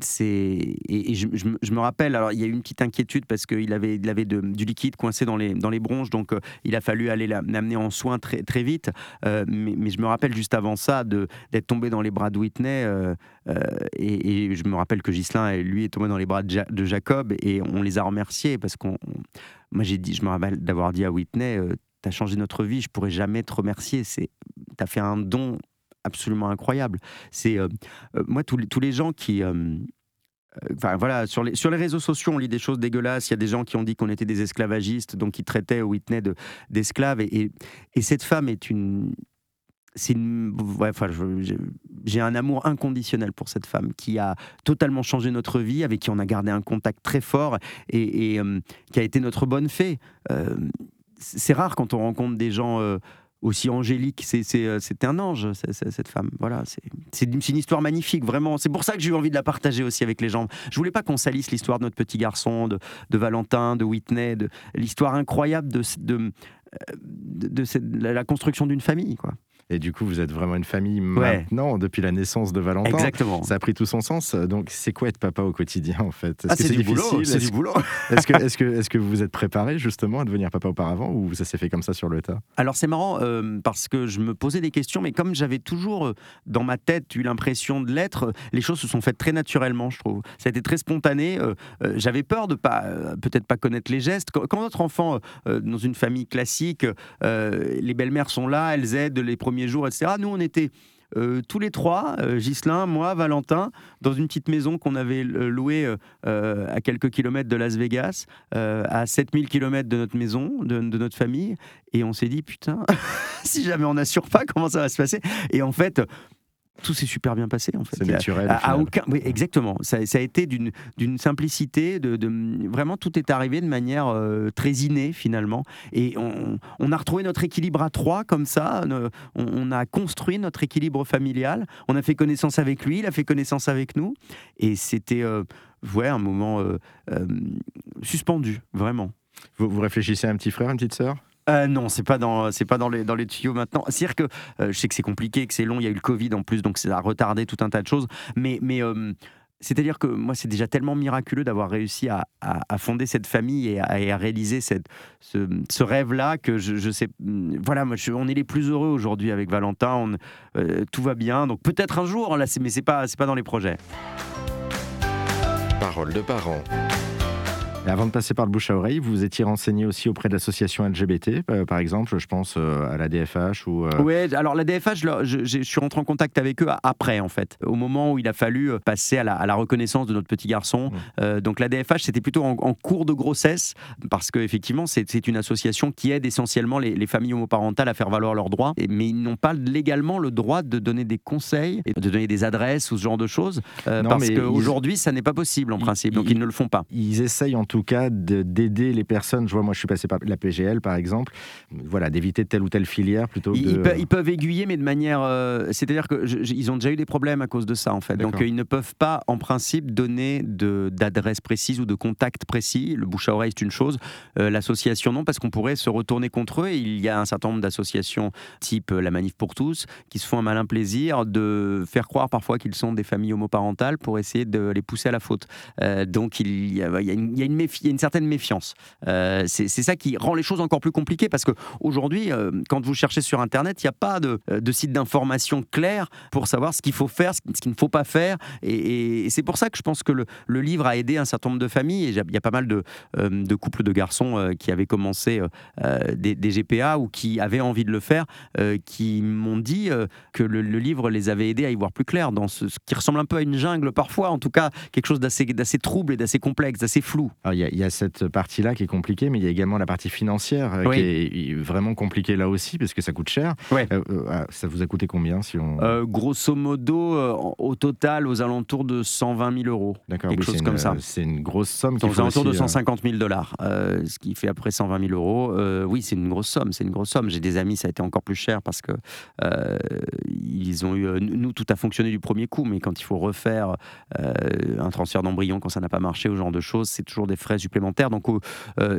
C'est et, je, me rappelle. Alors il y a eu une petite inquiétude parce qu'il avait, il avait du liquide coincé dans les dans les bronches, donc il a fallu aller l'amener en soins très très vite. Mais, je me rappelle juste avant ça d'être tombé dans les bras de Whitney et, je me rappelle que Ghislain lui est tombé dans les bras de, de Jacob et on les a remerciés parce qu'on moi j'ai dit, je me rappelle d'avoir dit à Whitney tu as changé notre vie, je pourrais jamais te remercier. C'est, tu as fait un don absolument incroyable. C'est euh, euh, moi tous les, gens qui euh, Enfin, voilà, sur les, réseaux sociaux, on lit des choses dégueulasses. Il y a des gens qui ont dit qu'on était des esclavagistes, donc qui traitaient Whitney de, d'esclaves. Et, et, cette femme est une. J'ai un amour inconditionnel pour cette femme qui a totalement changé notre vie, avec qui on a gardé un contact très fort et, qui a été notre bonne fée c'est rare quand on rencontre des gens aussi angéliques. Euh, c'est un ange, cette femme. Voilà, c'est une, histoire magnifique, vraiment. C'est pour ça que j'ai eu envie de la partager aussi avec les gens. Je voulais pas qu'on salisse l'histoire de notre petit garçon, de, Valentin, de Whitney, de l'histoire incroyable de, de, de la construction d'une famille, quoi. Et du coup, vous êtes vraiment une famille maintenant, depuis la naissance de Valentin. Exactement. Ça a pris tout son sens. Donc, c'est quoi être papa au quotidien, en fait? Est-ce ah, que c'est difficile? C'est du boulot. *laughs* Est-ce que, est que, est que vous vous êtes préparé justement à devenir papa auparavant ou ça s'est fait comme ça sur le tas? Alors, c'est marrant euh, parce que je me posais des questions, mais comme j'avais toujours euh, dans ma tête eu l'impression de l'être, les choses se sont faites très naturellement, je trouve. Ça a été très spontané. Euh, j'avais peur de pas, peut-être pas connaître les gestes. Quand, notre enfant, dans une famille classique, les belles-mères sont là, elles aident les premiers jours, etc. Nous, on était euh, tous les trois, euh, Ghislain, moi, Valentin, dans une petite maison qu'on avait louée euh, à quelques kilomètres de Las Vegas, à 7000 kilomètres de notre maison, de, de, notre famille. Et on s'est dit, putain, *laughs* si jamais on n'assure pas, comment ça va se passer? Et en fait, tout s'est super bien passé en fait. C'est naturel. À, aucun, oui, exactement. Ça, ça a été d'une simplicité, de, de, vraiment tout est arrivé de manière euh, très innée finalement. Et on, on, a retrouvé notre équilibre à trois comme ça. On, a construit notre équilibre familial. On a fait connaissance avec lui, il a fait connaissance avec nous. Et c'était euh, ouais, un moment euh, suspendu, vraiment. Vous, vous réfléchissez à un petit frère, une petite sœur? Euh, non, c'est pas dans c'est pas dans les tuyaux maintenant. C'est-à-dire que euh, je sais que c'est compliqué, que c'est long. Il y a eu le Covid en plus, donc ça a retardé tout un tas de choses. Mais euh, c'est-à-dire que moi, c'est déjà tellement miraculeux d'avoir réussi à, fonder cette famille et à, réaliser ce, rêve-là que je, sais. Voilà, moi, on est les plus heureux aujourd'hui avec Valentin. Tout va bien. Donc peut-être un jour, là, mais c'est pas pas dans les projets. Parole de parents avant de passer par le bouche à oreille, vous étiez renseigné aussi auprès de l'association LGBT, euh, par exemple, je pense euh, à la DFH ou. Euh, oui, alors la DFH, je, suis rentré en contact avec eux après, en fait, au moment où il a fallu passer à la, reconnaissance de notre petit garçon. Mmh. donc la DFH, c'était plutôt en, cours de grossesse, parce qu'effectivement, c'est une association qui aide essentiellement les, familles homoparentales à faire valoir leurs droits, mais ils n'ont pas légalement le droit de donner des conseils, et de donner des adresses ou ce genre de choses, parce qu'aujourd'hui, ça n'est pas possible en principe, donc ils, ne le font pas. Ils essayent en tout cas d'aider les personnes. Je vois, moi, je suis passé par la PGL, par exemple. Voilà, d'éviter telle ou telle filière plutôt que ils, ils, peuvent aiguiller, mais de manière. Euh, c'est-à-dire qu'ils ont déjà eu des problèmes à cause de ça, en fait. Donc, ils ne peuvent pas, en principe, donner d'adresse précise ou de contact précis. Le bouche à oreille, c'est une chose. Euh, l'association, non, parce qu'on pourrait se retourner contre eux. il y a un certain nombre d'associations, type la Manif pour tous, qui se font un malin plaisir de faire croire parfois qu'ils sont des familles homoparentales pour essayer de les pousser à la faute. Euh, donc, il y a, il y a une, il y a une a une certaine méfiance. Euh, c'est ça qui rend les choses encore plus compliquées parce qu'aujourd'hui, euh, quand vous cherchez sur Internet, il n'y a pas de, euh, de site d'information clair pour savoir ce qu'il faut faire, ce qu'il ne faut pas faire. Et, c'est pour ça que je pense que le, livre a aidé un certain nombre de familles. Il y a pas mal de, couples de garçons qui avaient commencé des, GPA ou qui avaient envie de le faire, qui m'ont dit que le, livre les avait aidés à y voir plus clair dans ce, qui ressemble un peu à une jungle parfois, en tout cas quelque chose d'assez trouble et d'assez complexe, d'assez flou. Il y, a cette partie-là qui est compliquée, mais il y a également la partie financière euh, qui est vraiment compliquée là aussi, parce que ça coûte cher. Euh, euh, ah, ça vous a coûté combien si on... Grosso modo, au total, aux alentours de 120 000 euros. D'accord, quelque chose comme ça. C'est une grosse somme. Aux alentours de 150 000 dollars, ce qui fait après 120 000 euros. oui, c'est une grosse somme. C'est une grosse somme. J'ai des amis, ça a été encore plus cher parce que ils ont eu. Nous, tout a fonctionné du premier coup, mais quand il faut refaire un transfert d'embryon, quand ça n'a pas marché, ou ce genre de choses, c'est toujours des supplémentaires. Donc,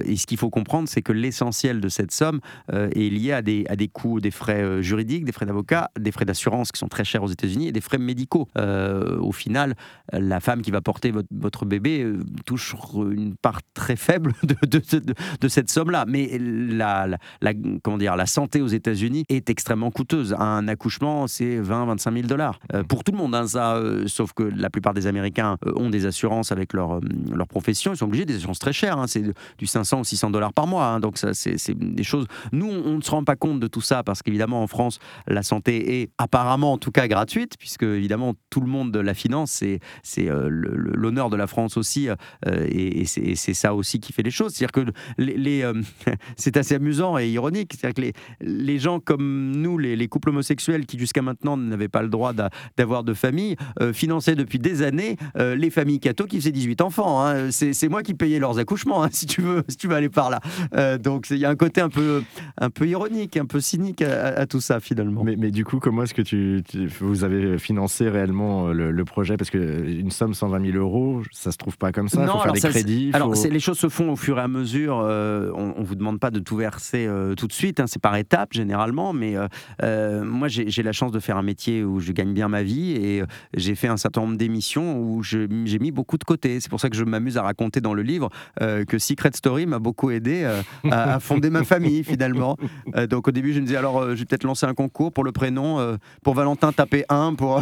et ce qu'il faut comprendre, c'est que l'essentiel de cette somme est lié à des, coûts, des frais juridiques, des frais d'avocat, des frais d'assurance qui sont très chers aux États-Unis et des frais médicaux. au final, la femme qui va porter votre, bébé touche une part très faible *laughs* de, cette somme-là. Mais la, la, comment dire, la santé aux États-Unis est extrêmement coûteuse. Un accouchement, c'est 20-25 000 dollars. pour tout le monde, hein, ça, sauf que la plupart des Américains ont des assurances avec leur, leur profession. Ils sont obligés des assurances très chères. Hein. c'est du 500 ou 600 dollars par mois. Hein. donc, ça, c'est des choses. Nous, on ne se rend pas compte de tout ça parce qu'évidemment, en France, la santé est apparemment, en tout cas, gratuite, puisque évidemment, tout le monde la finance. C'est, c'est l'honneur de la France aussi. et, c'est, ça aussi qui fait les choses. C'est-à-dire que les, *laughs* c'est assez amusant et ironique. C'est-à-dire que les, les gens comme nous, les, couples homosexuels qui jusqu'à maintenant n'avaient pas le droit d'avoir de famille, finançaient depuis des années les familles cathos qui faisaient 18 enfants. Hein. C'est moi qui payais leurs accouchements, hein, *laughs* si, tu veux, si tu veux aller par là. Euh, donc il y a un côté un peu, un peu ironique, un peu cynique à, tout ça finalement. Mais, mais, du coup, comment est-ce que tu, vous avez financé réellement euh, le, projet? Parce qu'une somme 120 000 euros, ça se trouve pas comme ça. Il faut faire des crédits. Alors les choses se font au fur et à mesure. Euh, on, ne vous demande pas de tout verser tout de suite. Hein, c'est par étapes généralement. Mais moi, j'ai la chance de faire un métier où je gagne bien ma vie et j'ai fait un certain nombre d'émissions où j'ai mis beaucoup de côté. C'est pour ça que je m'amuse à raconter dans le livre que Secret Story m'a beaucoup aidé euh, à, fonder ma famille *laughs* finalement. Euh, donc au début, je me disais alors, euh, je vais peut-être lancer un concours pour le prénom, pour Valentin taper 1, pour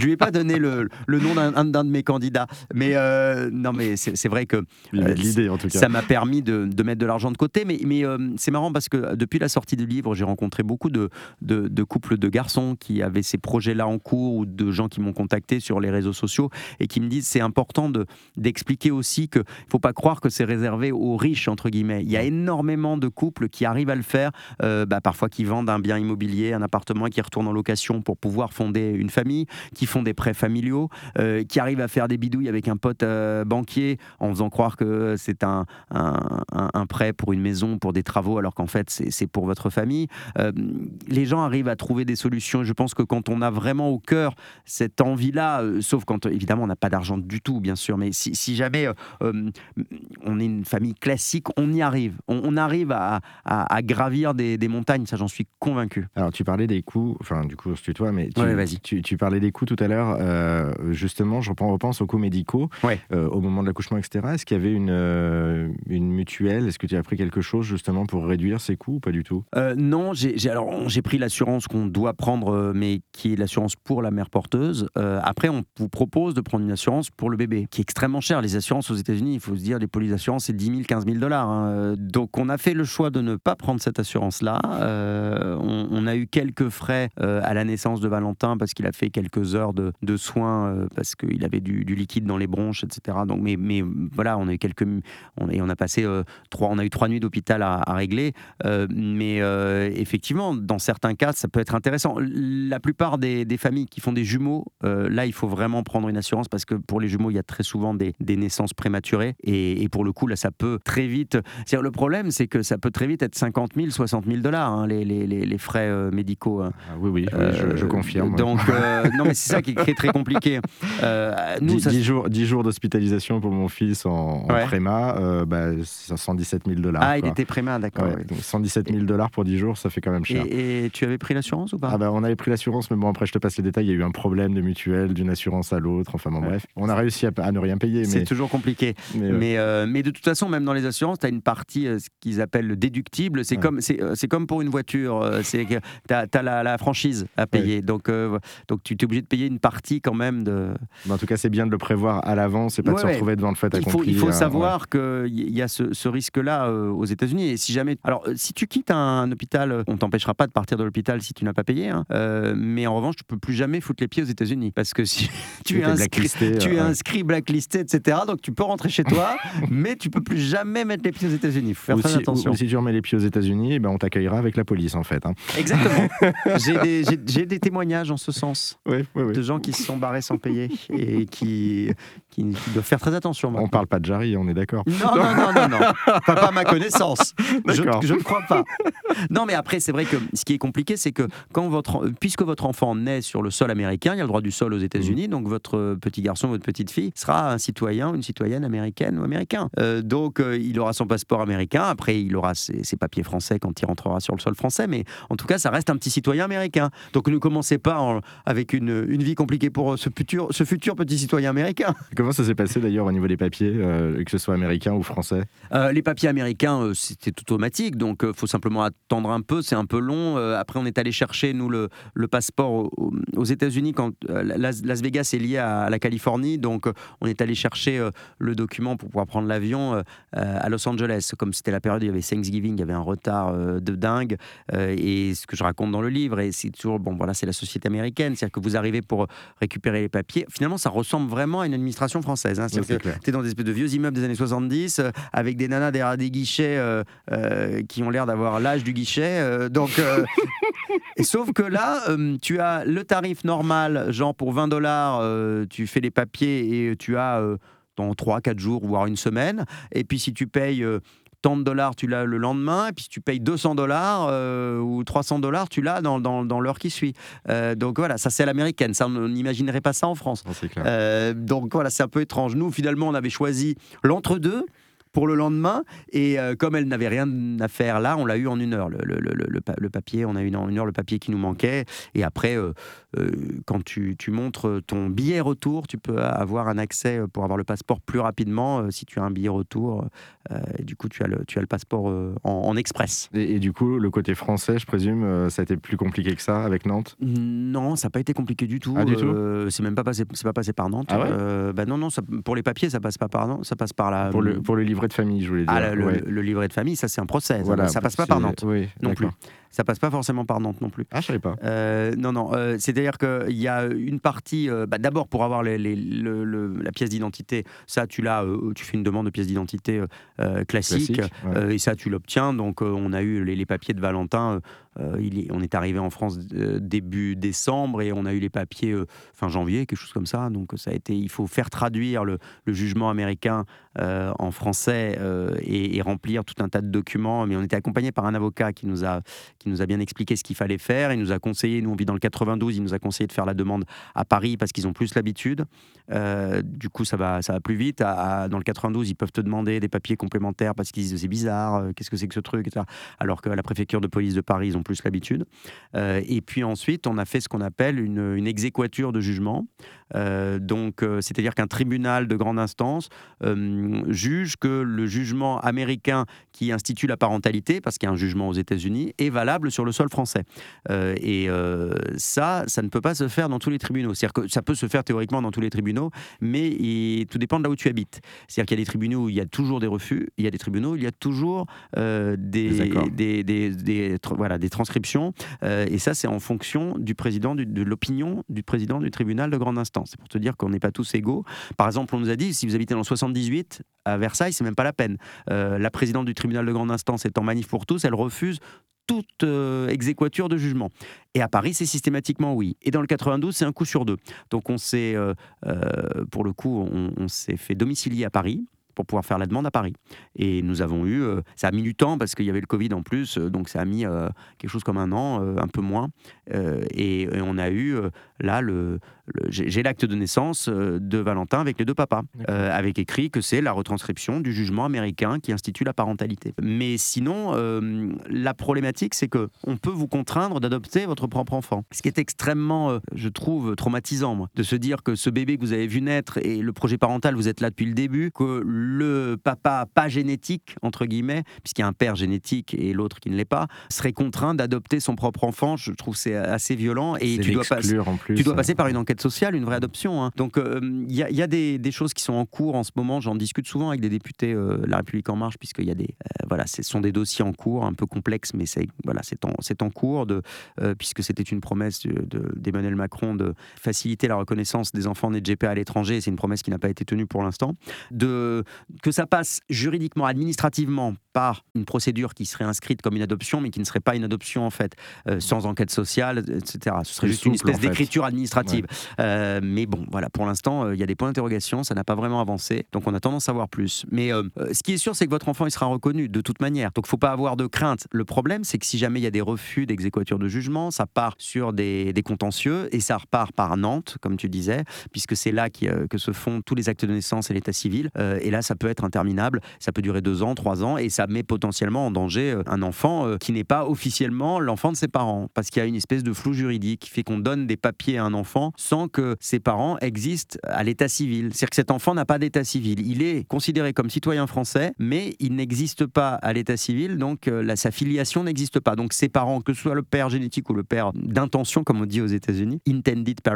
je lui ai pas donné le, le nom d'un de mes candidats, mais euh, non, mais c'est vrai que euh, l'idée en tout cas. Ça m'a permis de, de, mettre de l'argent de côté, mais, mais euh, c'est marrant parce que depuis la sortie du livre, j'ai rencontré beaucoup de, de, de, couples de garçons qui avaient ces projets-là en cours ou de gens qui m'ont contacté sur les réseaux sociaux et qui me disent c'est important d'expliquer aussi que faut pas croire que c'est réservé aux riches entre guillemets. Il y a énormément de couples qui arrivent à le faire, bah, parfois qui vendent un bien immobilier, un appartement qui retourne en location pour pouvoir fonder une famille, qui font des prêts familiaux, euh, qui arrivent à faire des bidouilles avec un pote euh, banquier en faisant croire que c'est un, un, prêt pour une maison, pour des travaux, alors qu'en fait c'est pour votre famille. Euh, les gens arrivent à trouver des solutions. Je pense que quand on a vraiment au cœur cette envie-là, sauf quand évidemment on n'a pas d'argent du tout, bien sûr, mais si, jamais on est une famille classique, on y arrive. On, arrive à, à, gravir des, des montagnes, ça j'en suis convaincu. Alors tu parlais des coûts, enfin du coup c'est toi, mais tu, vas-y tu, parlais des coûts tout à l'heure. Euh, justement, je repense aux coûts médicaux euh, au moment de l'accouchement, etc. Est-ce qu'il y avait une, euh, une mutuelle? Est-ce que tu as pris quelque chose justement pour réduire ces coûts ou pas du tout? Non, j'ai alors j'ai pris l'assurance qu'on doit prendre, mais qui est l'assurance pour la mère porteuse. après, on vous propose de prendre une assurance pour le bébé, qui est extrêmement cher. Les assurances aux États-Unis, il faut se dire, les polices d'assurance, c'est 10 000, 15 000 dollars. Hein. Donc, on a fait le choix de ne pas prendre cette assurance-là. On, on, a eu quelques frais à la naissance de Valentin parce qu'il a fait quelques heures de, soins euh, parce qu'il avait du, liquide dans les bronches, etc. Donc, mais, mais voilà, on a eu quelques, on, et on a passé euh, trois, on a eu trois nuits d'hôpital à, régler. Euh, mais effectivement, dans certains cas, ça peut être intéressant. La plupart des, familles qui font des jumeaux, là, il faut vraiment prendre une assurance parce que pour les jumeaux, il y a très souvent des, naissances prématurées et, pour le coup, là, ça peut très vite. Le problème, c'est que ça peut très vite être 50 000, 60 000 dollars hein, les, les, les, frais médicaux. Hein. Ah oui, oui, je, je, confirme. Donc, *laughs* euh, non, mais c'est ça qui est très, compliqué. Euh, nous, 10, jours, 10 jours d'hospitalisation pour mon fils en, préma, euh, bah, 117 000 dollars. Ah, il était préma, d'accord. donc 117 000 dollars pour 10 jours, ça fait quand même cher. Et, tu avais pris l'assurance ou pas? Ah bah, On avait pris l'assurance, mais bon, après, je te passe les détails. Il y a eu un problème de mutuelle, d'une assurance à l'autre. Enfin, bon, bref. On a réussi à, ne rien payer. C'est toujours compliqué. Mais, mais, de toute façon, même dans les assurances, tu as une partie, ce qu'ils appellent le déductible. C'est comme, c'est comme pour une voiture. Tu as, la, la, franchise à payer. Donc, donc tu es obligé de payer une partie quand même de. en tout cas, c'est bien de le prévoir à l'avance et pas de se retrouver devant le fait accompli. Il faut, il faut euh, savoir qu'il y a ce, risque-là euh, aux États-Unis. Et si jamais. Alors, euh, si tu quittes un, hôpital, on t'empêchera pas de partir de l'hôpital si tu n'as pas payé. Hein. mais en revanche, tu peux plus jamais foutre les pieds aux États-Unis. Parce que si *laughs* tu, es inscrit, tu es inscrit blacklisté, etc. Donc tu peux rentrer chez toi, *laughs* mais tu peux plus jamais mettre les pieds aux États-Unis. Il faut faire très attention. Ou, si tu remets les pieds aux États-unis, eh ben on t'accueillera avec la police en fait. Hein. Exactement. *laughs* J'ai des, des témoignages en ce sens. Oui, oui, oui. De gens qui se sont barrés sans payer *laughs* et qui, qui, doivent faire très attention. Maintenant. On parle pas de Jarry, on est d'accord. Non, non, non, non, non. *laughs* Pas, pas ma connaissance. Je, je ne crois pas. Non, mais après, c'est vrai que ce qui est compliqué, c'est que quand votre, puisque votre enfant naît sur le sol américain, il y a le droit du sol aux États-Unis, mmh. donc votre petit garçon, votre petite fille sera un citoyen ou une citoyenne américaine ou américain. Euh, donc, euh, il aura son passeport américain. Après, il aura ses, ses, papiers français quand il rentrera sur le sol français. Mais en tout cas, ça reste un petit citoyen américain. Donc, ne commencez pas avec une, une, vie compliquée pour ce futur, ce futur petit citoyen américain. *laughs* Comment ça s'est passé d'ailleurs au niveau des papiers, euh, que ce soit américain ou français? Les papiers américains, c'était automatique. Donc, il faut simplement attendre un peu. C'est un peu long. après, on est allé chercher, nous, le, le passeport aux, États-Unis quand Las, Vegas est lié à, la Californie. Donc, on est allé chercher le document pour pouvoir prendre l'avion à Los Angeles. Comme c'était la période où il y avait Thanksgiving, il y avait un retard de dingue. et ce que je raconte dans le livre, et c'est toujours, bon, voilà, c'est la société américaine. C'est-à-dire que vous arrivez pour récupérer les papiers. Finalement, ça ressemble vraiment à une administration française. Hein. C'est-à-dire que tu es dans des espèces de vieux immeubles des années 70 avec des nanas derrière des guichets qui ont l'air d'avoir l'âge du guichet. donc. *laughs* Et sauf que là, tu as le tarif normal, genre pour 20 dollars, tu fais les papiers et tu as dans 3-4 jours, voire une semaine. Et puis si tu payes tant de dollars, tu l'as le lendemain, et puis si tu payes 200 dollars euh, ou 300 dollars, tu l'as dans, dans, dans l'heure qui suit. Euh, donc voilà, ça c'est l'américaine, ça on n'imaginerait pas ça en France. Euh, donc voilà, c'est un peu étrange. Nous, finalement, on avait choisi l'entre-deux pour le lendemain. Et euh, comme elle n'avait rien à faire là, on l'a eu en une heure, le, le, le, le, papier. On a eu en une heure le papier qui nous manquait. Et après, euh, euh, quand tu, tu, montres ton billet retour, tu peux avoir un accès pour avoir le passeport plus rapidement si tu as un billet retour. et du coup, tu as le, tu as le passeport en, express. Et, du coup, le côté français, je présume, ça a été plus compliqué que ça avec Nantes? Non, ça n'a pas été compliqué du tout. Ah, du tout? c'est même pas passé, pas passé par Nantes. Ah bah non, non, ça, pour les papiers, ça passe pas par Nantes, ça passe par la. Pour le, pour le livret de famille, je voulais dire. Ah, le, livret de famille, ça c'est un procès. Voilà, ça passe pas par Nantes non plus. Ça passe pas forcément par Nantes non plus. Ah, je savais pas. Euh, non, non. Euh, c'est-à-dire qu'il y a une partie. Euh, bah, d'abord, pour avoir les, la pièce d'identité, ça, tu l'as. tu fais une demande de pièce d'identité classique, et ça, tu l'obtiens. Donc, on a eu les, papiers de Valentin. Il est, on est arrivé en France début décembre et on a eu les papiers fin janvier, quelque chose comme ça. Donc, ça a été. Il faut faire traduire le, jugement américain en français et, et, remplir tout un tas de documents. Mais on était accompagné par un avocat qui nous a qui nous a bien expliqué ce qu'il fallait faire. Il nous a conseillé, nous on vit dans le 92, il nous a conseillé de faire la demande à Paris parce qu'ils ont plus l'habitude. Euh, du coup, ça va, ça va plus vite. dans le 92, ils peuvent te demander des papiers complémentaires parce qu'ils disent c'est bizarre, euh, qu'est-ce que c'est que ce truc, etc. Alors qu'à la préfecture de police de Paris, ils ont plus l'habitude. Euh, et puis ensuite, on a fait ce qu'on appelle une, une exéquature de jugement. donc, c'est-à-dire qu'un tribunal de grande instance juge que le jugement américain qui institue la parentalité, parce qu'il y a un jugement aux États-Unis, est valable sur le sol français. Euh, et euh, ça, ça ne peut pas se faire dans tous les tribunaux. C'est-à-dire que ça peut se faire théoriquement dans tous les tribunaux, mais il, tout dépend de là où tu habites. C'est-à-dire qu'il y a des tribunaux où il y a toujours des refus, il y a des tribunaux où il y a toujours euh, des, des, des, voilà, des transcriptions. et ça, c'est en fonction du président, de l'opinion du président du tribunal de grande instance. C'est pour te dire qu'on n'est pas tous égaux. Par exemple, on nous a dit, si vous habitez dans 78, à Versailles, c'est même pas la peine. la présidente du tribunal de grande instance est en manif pour tous, elle refuse toute euh, exéquature de jugement. Et à Paris, c'est systématiquement oui. Et dans le 92, c'est un coup sur deux. Donc on s'est, euh, euh, pour le coup, on s'est fait domicilier à Paris pour pouvoir faire la demande à Paris. Et nous avons eu, euh, ça a mis du temps parce qu'il y avait le Covid en plus, euh, donc ça a mis euh, quelque chose comme un an, un peu moins. Et, on a eu là le, j'ai l'acte de naissance de Valentin avec les deux papas, avec écrit que c'est la retranscription du jugement américain qui institue la parentalité. Mais sinon, la problématique, c'est que on peut vous contraindre d'adopter votre propre enfant, ce qui est extrêmement, je trouve, traumatisant, moi, de se dire que ce bébé que vous avez vu naître et le projet parental, vous êtes là depuis le début, que le papa pas génétique, entre guillemets, puisqu'il y a un père génétique et l'autre qui ne l'est pas, serait contraint d'adopter son propre enfant. Je trouve c'est assez violent. Et tu dois, passer, tu dois passer par une enquête sociale, une vraie adoption. Hein. Donc euh, il y, a, des, choses qui sont en cours en ce moment. J'en discute souvent avec des députés euh, La République En Marche, puisqu'il y a des. Euh, voilà, ce sont des dossiers en cours, un peu complexes, mais c'est voilà, en, en cours, de, puisque c'était une promesse d'Emmanuel de, Macron de faciliter la reconnaissance des enfants nés de GPA à l'étranger. C'est une promesse qui n'a pas été tenue pour l'instant. De que ça passe juridiquement, administrativement par une procédure qui serait inscrite comme une adoption, mais qui ne serait pas une adoption en fait, euh, sans enquête sociale, etc. Ce serait juste une espèce d'écriture administrative. Euh, mais bon, voilà, pour l'instant, il y a des points d'interrogation, ça n'a pas vraiment avancé, donc on a tendance à voir plus. Mais ce qui est sûr, c'est que votre enfant, il sera reconnu de toute manière. Donc, il faut pas avoir de crainte. Le problème, c'est que si jamais il y a des refus d'exéquature de jugement, ça part sur des, contentieux et ça repart par Nantes, comme tu disais, puisque c'est là que se font tous les actes de naissance et l'état civil. et là, ça peut être interminable. Ça peut durer deux ans, trois ans, et ça met potentiellement en danger euh, un enfant euh, qui n'est pas officiellement l'enfant de ses parents, parce qu'il y a une espèce de flou juridique qui fait qu'on donne des papiers à un enfant sans que ses parents existent à l'état civil. C'est-à-dire que cet enfant n'a pas d'état civil. Il est considéré comme citoyen français, mais il n'existe pas à l'état civil, donc euh, sa filiation n'existe pas. Donc ses parents, que ce soit le père génétique ou le père d'intention, comme on dit aux États-Unis, intended parents,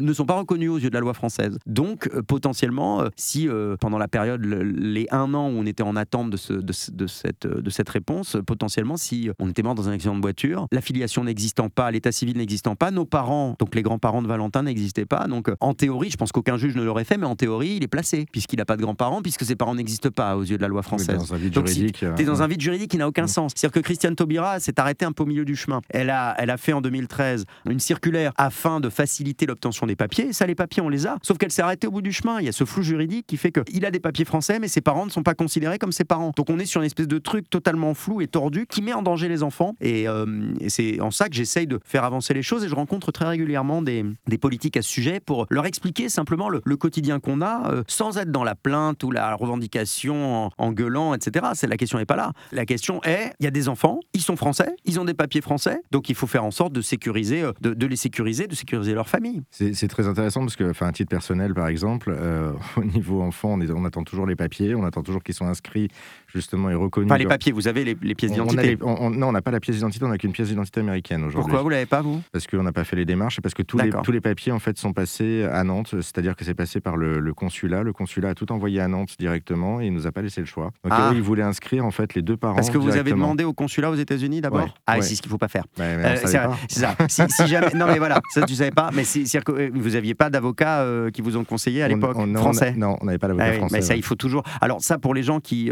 ne sont pas reconnus aux yeux de la loi française. Donc potentiellement, si pendant la période, les un an où on était en attente de, ce, de, cette, de cette réponse, potentiellement, si on était mort dans un accident de voiture, l'affiliation n'existant pas, l'état civil n'existant pas, nos parents, donc les grands-parents de Valentin n'existaient pas. Donc en théorie, je pense qu'aucun juge ne l'aurait fait, mais en théorie, il est placé, puisqu'il n'a pas de grands-parents, puisque ses parents n'existent pas aux yeux de la loi française. dans un vide donc, juridique. Si, es dans un vide juridique qui n'a aucun sens. C'est-à-dire que Christiane Taubira s'est arrêtée un peu au milieu du chemin. Elle a, elle a fait en 2013 une circulaire afin de faciliter l'obtention des papiers. Ça, les papiers, on les a. Sauf qu'elle s'est arrêtée au bout du chemin. Il y a ce flou juridique qui fait qu'il a des papiers français, mais ses parents ne sont pas considérés comme ses parents. Donc on est sur une espèce de truc totalement flou et tordu qui met en danger les enfants. Et, euh, c'est en ça que j'essaye de faire avancer les choses. Et je rencontre très régulièrement des, des politiques à ce sujet pour leur expliquer simplement le, quotidien qu'on a, euh, sans être dans la plainte ou la revendication en, gueulant, etc. C'est la question n'est pas là. La question est, il y a des enfants, ils sont français, ils ont des papiers français, donc il faut faire en sorte de sécuriser, euh, de, les sécuriser, de sécuriser leur famille. C'est très intéressant parce que, enfin, un titre personnel, par exemple, *laughs* au niveau enfant, on, on attend toujours les papiers, on attend toujours qu'ils soient inscrits justement et Enfin, les papiers, vous avez les, pièces d'identité Non, on n'a pas la pièce d'identité, on n'a qu'une pièce d'identité américaine aujourd'hui. Pourquoi vous l'avez pas, vous? Parce qu'on n'a pas fait les démarches et parce que tous les, tous les papiers en fait sont passés à Nantes, c'est-à-dire que c'est passé par le, consulat. Le consulat a tout envoyé à Nantes directement et il nous a pas laissé le choix. Donc ah. il voulait inscrire en fait les deux parents. Parce que vous avez demandé au consulat aux États-Unis d'abord? Ah, c'est ce qu'il faut pas faire. Euh, c'est ça. si, *laughs* jamais... Non, mais voilà, ça tu savais pas. Mais si, que euh, vous aviez pas d'avocat euh, qui vous ont conseillé à l'époque français? Non, on n'avait pas d'avocat ah français. Mais ça, il faut toujours. Alors ça, pour les gens qui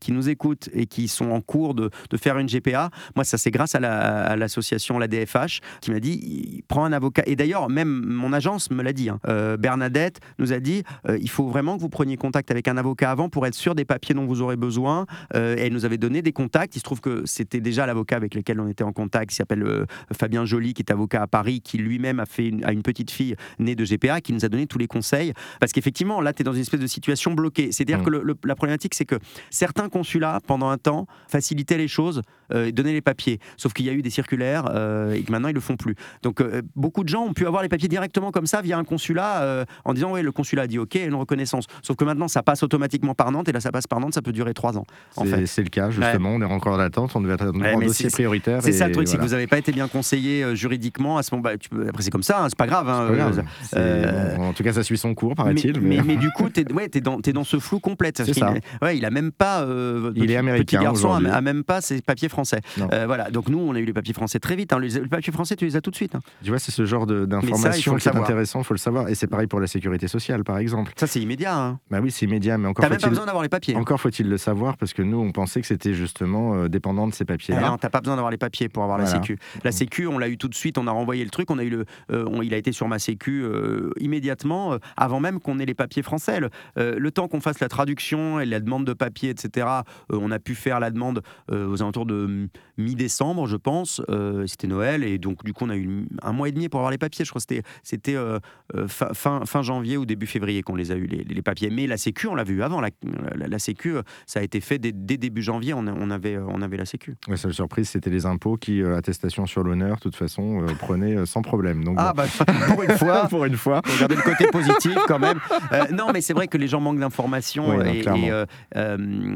qui nous écoutent et qui sont en cours de, de faire une GPA, moi ça c'est grâce à l'association la, DFH qui m'a dit prends un avocat. Et d'ailleurs même mon agence me l'a dit. Hein. Euh, Bernadette nous a dit euh, il faut vraiment que vous preniez contact avec un avocat avant pour être sûr des papiers dont vous aurez besoin. Euh, et elle nous avait donné des contacts. Il se trouve que c'était déjà l'avocat avec lequel on était en contact, qui s'appelle Fabien Joly, qui est avocat à Paris, qui lui-même a fait une, une petite fille née de GPA, qui nous a donné tous les conseils. Parce qu'effectivement, là, tu es dans une espèce de situation bloquée. C'est-à-dire mmh. que la problématique, c'est que certains consulats, pendant un temps, facilitaient les choses euh, donnaient les papiers. Sauf qu'il y a eu des circulaires euh, et que maintenant, ils ne le font plus. Donc, euh, beaucoup de gens ont pu avoir les papiers directement comme ça via un consulat en disant Oui, le consulat a dit OK, une reconnaissance. Sauf que maintenant, ça passe automatiquement par Nantes et là, ça passe par Nantes, ça peut durer trois ans. C'est le cas, justement. On est encore en attente, on devait être un dossier prioritaire. C'est ça le truc, c'est que vous n'avez pas été bien conseillé juridiquement à ce moment. Bah, après, c'est comme ça, hein, c'est pas grave. Hein, en tout cas, ça suit son cours, paraît-il. Mais, mais, du coup, tu es, dans, es dans ce flou complet. C'est ça. ouais, il a même pas. il est américain. Petit garçon a, même pas ses papiers français. Euh, voilà. Donc nous, on a eu les papiers français très vite. Hein. Les, papiers français, tu les as tout de suite. Hein. Tu vois, c'est ce genre d'information qui est intéressant. Il faut le savoir. Et c'est pareil pour la sécurité sociale, par exemple. Ça, c'est immédiat. Hein. Bah oui, c'est immédiat, mais encore. T'as même pas besoin d'avoir les papiers. Encore faut-il le savoir parce que nous, on pensait que c'était justement euh, dépendant de ces papiers-là. Ah non, t'as pas besoin d'avoir les papiers pour avoir la Sécu. La Sécu, on l'a eu tout de suite. On a renvoyé le truc. On a eu le. Euh, il a été sur ma Sécu immédiatement, avant même qu'on ait les papiers français. Le, temps qu'on fasse la traduction et la demande de papiers, etc. on a pu faire la demande aux alentours de mi-décembre, je pense. Euh, c'était Noël et donc du coup on a eu un mois et demi pour avoir les papiers. Je crois que c'était c'était euh, euh, fin, fin, janvier ou début février qu'on les a eu les, papiers. Mais la Sécu, on l'a vu avant. La, la, Sécu, ça a été fait dès, début janvier. On, on, avait on avait la Sécu. La seule surprise, c'était les impôts qui attestation sur l'honneur, de toute façon, prenaient sans problème. Donc ah bah pour une fois, *laughs* pour une fois, regardez le côté positif quand même. non, mais c'est vrai que les gens manquent d'informations et,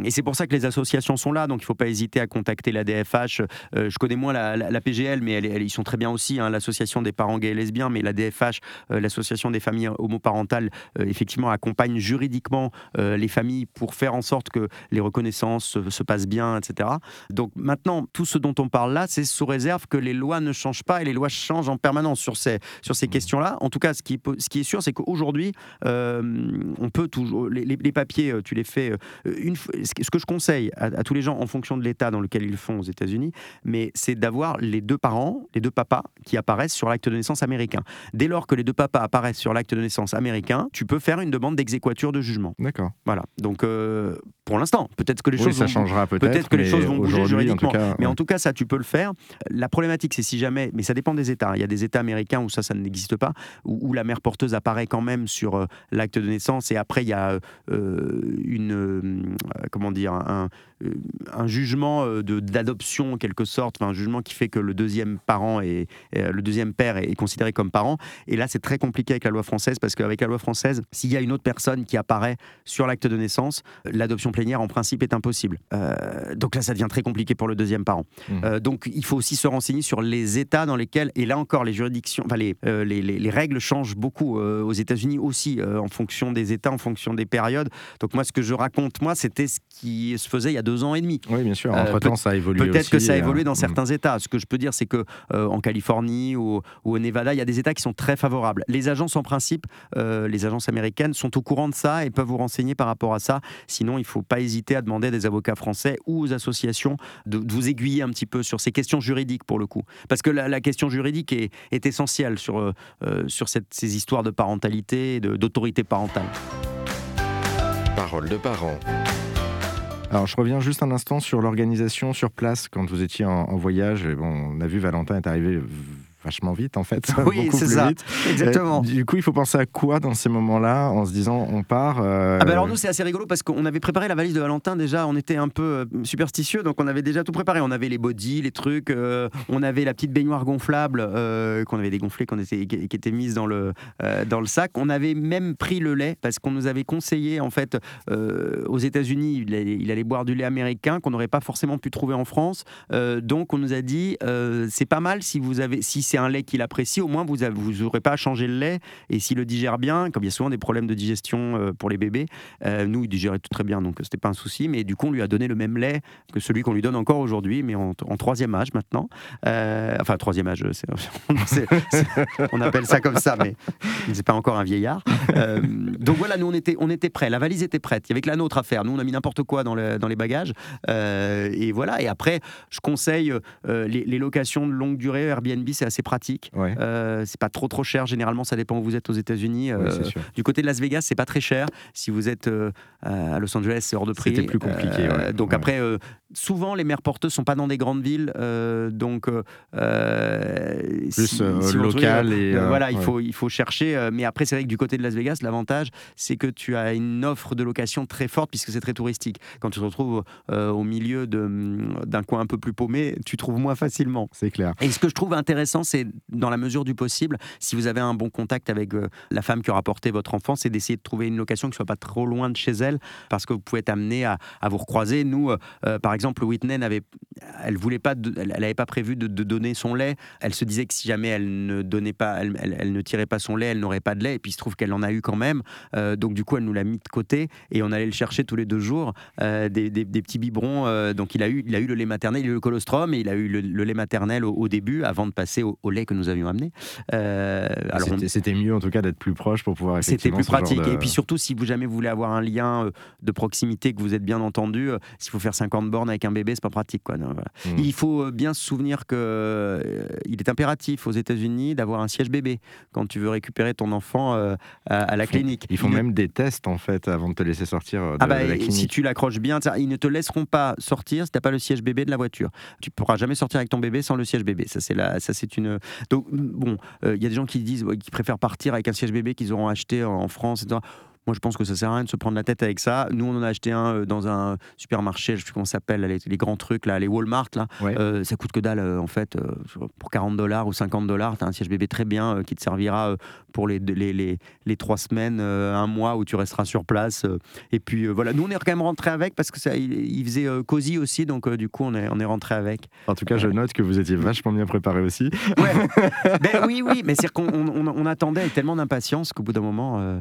et, c'est pour ça que les associations sont là. Donc il ne faut pas hésiter à contacter la DFH. Euh, je connais moins la, PGL, mais ils sont très bien aussi, hein, l'association des parents gays et lesbiens, mais la DFH, euh, l'association des familles homoparentales, euh, effectivement, accompagne juridiquement les familles pour faire en sorte que les reconnaissances se, passent bien, etc. Donc maintenant, tout ce dont on parle là, c'est sous réserve que les lois ne changent pas et les lois changent en permanence sur ces, sur ces mmh. questions-là. En tout cas, ce qui, ce qui est sûr, c'est qu'aujourd'hui, on peut toujours. Les, les, papiers, tu les fais. Une, ce que je conseille, conseille à, tous les gens en fonction de l'état dans lequel ils font aux États-Unis, mais c'est d'avoir les deux parents, les deux papas qui apparaissent sur l'acte de naissance américain. Dès lors que les deux papas apparaissent sur l'acte de naissance américain, tu peux faire une demande d'exéquature de jugement. D'accord. Voilà. Donc euh, pour l'instant, peut-être que les choses ça vont, changera peut-être. Peut-être que les choses vont bouger juridiquement. En mais en tout cas, ça, tu peux le faire. La problématique, c'est si jamais, mais ça dépend des États. Il y a des États américains où ça, ça n'existe pas, où, la mère porteuse apparaît quand même sur euh, l'acte de naissance, et après il y a euh, une, comment dire, un, un jugement d'adoption en quelque sorte, un jugement qui fait que le deuxième parent et le deuxième père est, considéré comme parent. Et là, c'est très compliqué avec la loi française parce qu'avec la loi française, s'il y a une autre personne qui apparaît sur l'acte de naissance, l'adoption plénière en principe est impossible. Euh, donc là, ça devient très compliqué pour le deuxième parent. Mmh. Euh, donc il faut aussi se renseigner sur les États dans lesquels, et là encore, les juridictions, enfin, les, euh, les, les, règles changent beaucoup aux États-Unis aussi en fonction des États, en fonction des périodes. Donc moi, ce que je raconte, moi, c'était ce qui se faisait il y a deux ans et demi. Oui, bien sûr. Entre temps, ça a évolué. Peut-être que ça a évolué dans certains États. Ce que je peux dire, c'est que en Californie ou, ou, au Nevada, il y a des États qui sont très favorables. Les agences, en principe, les agences américaines sont au courant de ça et peuvent vous renseigner par rapport à ça. Sinon, il ne faut pas hésiter à demander à des avocats français ou aux associations de, vous aiguiller un petit peu sur ces questions juridiques pour le coup. Parce que la, question juridique est, est, essentielle sur, euh, euh, sur cette, ces histoires de parentalité, d'autorité parentale. Parole de parents. Alors, je reviens juste un instant sur l'organisation sur place quand vous étiez en, voyage. Bon, on a vu Valentin est arrivé vachement vite en fait. *laughs* Oui, c'est ça. Exactement. Euh, du coup, il faut penser à quoi dans ces moments-là en se disant on part euh, ah ben Alors nous, c'est assez rigolo parce qu'on avait préparé la valise de Valentin déjà, on était un peu euh, superstitieux, donc on avait déjà tout préparé. On avait les bodys, les trucs, on avait la petite baignoire gonflable qu'on avait dégonflée, qu'on était, qui, était mise dans le, dans le sac. On avait même pris le lait parce qu'on nous avait conseillé en fait aux États-Unis, il, allait boire du lait américain qu'on n'aurait pas forcément pu trouver en France. donc on nous a dit c'est pas mal si vous avez si un lait qu'il apprécie, au moins vous n'aurez pas à changer le lait. Et s'il le digère bien, comme il y a souvent des problèmes de digestion euh, pour les bébés, euh, nous, il digérait tout très bien, donc c'était pas un souci. Mais du coup, on lui a donné le même lait que celui qu'on lui donne encore aujourd'hui, mais en, troisième âge maintenant. Euh, enfin, troisième âge, *laughs* on appelle ça comme ça, mais c'est pas encore un vieillard. donc voilà, nous, on était, on était prêts. La valise était prête. Il y avait que la nôtre à faire. Nous, on a mis n'importe quoi dans, les bagages. et voilà. Et après, je conseille les locations de longue durée. Airbnb, c'est assez pratique. Euh, c'est pas trop trop cher. Généralement, ça dépend où vous êtes aux États-Unis. Euh, du côté de Las Vegas, c'est pas très cher. Si vous êtes euh, à Los Angeles, c'est hors de prix. C'était plus compliqué. donc après, souvent les mères porteuses sont pas dans des grandes villes, donc plus local et voilà, il faut il faut chercher. mais après, c'est vrai que du côté de Las Vegas, l'avantage, c'est que tu as une offre de location très forte puisque c'est très touristique. Quand tu te retrouves au milieu d'un coin un peu plus paumé, tu trouves moins facilement. C'est clair. Et ce que je trouve intéressant, c'est dans la mesure du possible, si vous avez un bon contact avec euh, la femme qui aura porté votre enfant, c'est d'essayer de trouver une location qui soit pas trop loin de chez elle, parce que vous pouvez être amené à, vous recroiser. Nous, euh, euh, par exemple, Whitney n'avait, elle voulait pas, elle n'avait pas prévu de, donner son lait. Elle se disait que si jamais elle ne donnait pas, elle, ne tirait pas son lait, elle n'aurait pas de lait. Et puis il se trouve qu'elle en a eu quand même. donc du coup, elle nous l'a mis de côté et on allait le chercher tous les deux jours, des, petits biberons. donc il a eu, il a eu le lait maternel, il a eu le colostrum et il a eu le, lait maternel au, début, avant de passer au lait que nous avions amené. Euh, c'était mieux en tout cas d'être plus proche pour pouvoir C'était plus pratique. Et puis surtout, si vous jamais voulez avoir un lien euh, de proximité, que vous êtes bien entendu, euh, s'il faut faire 50 bornes avec un bébé, c'est pas pratique. Quoi. Mmh. Il faut bien se souvenir que il est impératif aux États-Unis d'avoir un siège bébé quand tu veux récupérer ton enfant à, la clinique. Ils font même des tests en fait avant de te laisser sortir de, ah bah, la clinique. Si tu l'accroches bien, ils ne te laisseront pas sortir si tu n'as pas le siège bébé de la voiture. Tu pourras jamais sortir avec ton bébé sans le siège bébé. Ça c'est ça c'est une. Donc bon, il euh, y a des gens qui disent qui préfèrent partir avec un siège bébé qu'ils auront acheté en France, etc. Moi, je pense que ça sert à rien de se prendre la tête avec ça. Nous, on en a acheté un euh, dans un supermarché, je sais plus comment ça s'appelle, les, grands trucs, là, les Walmart, là. Euh, ça coûte que dalle, en fait, pour 40 dollars ou 50 dollars. Tu as un siège bébé très bien qui te servira pour les, les, les, les, trois semaines, un mois où tu resteras sur place. et puis, voilà. Nous, on est quand même rentré avec parce que ça, il, faisait cosy aussi, donc du coup, on est, on est rentré avec. En tout cas, je note que vous étiez vachement bien préparé aussi. Ouais. *laughs* ben, oui, oui, mais c'est qu'on on, on, attendait avec tellement d'impatience qu'au bout d'un moment.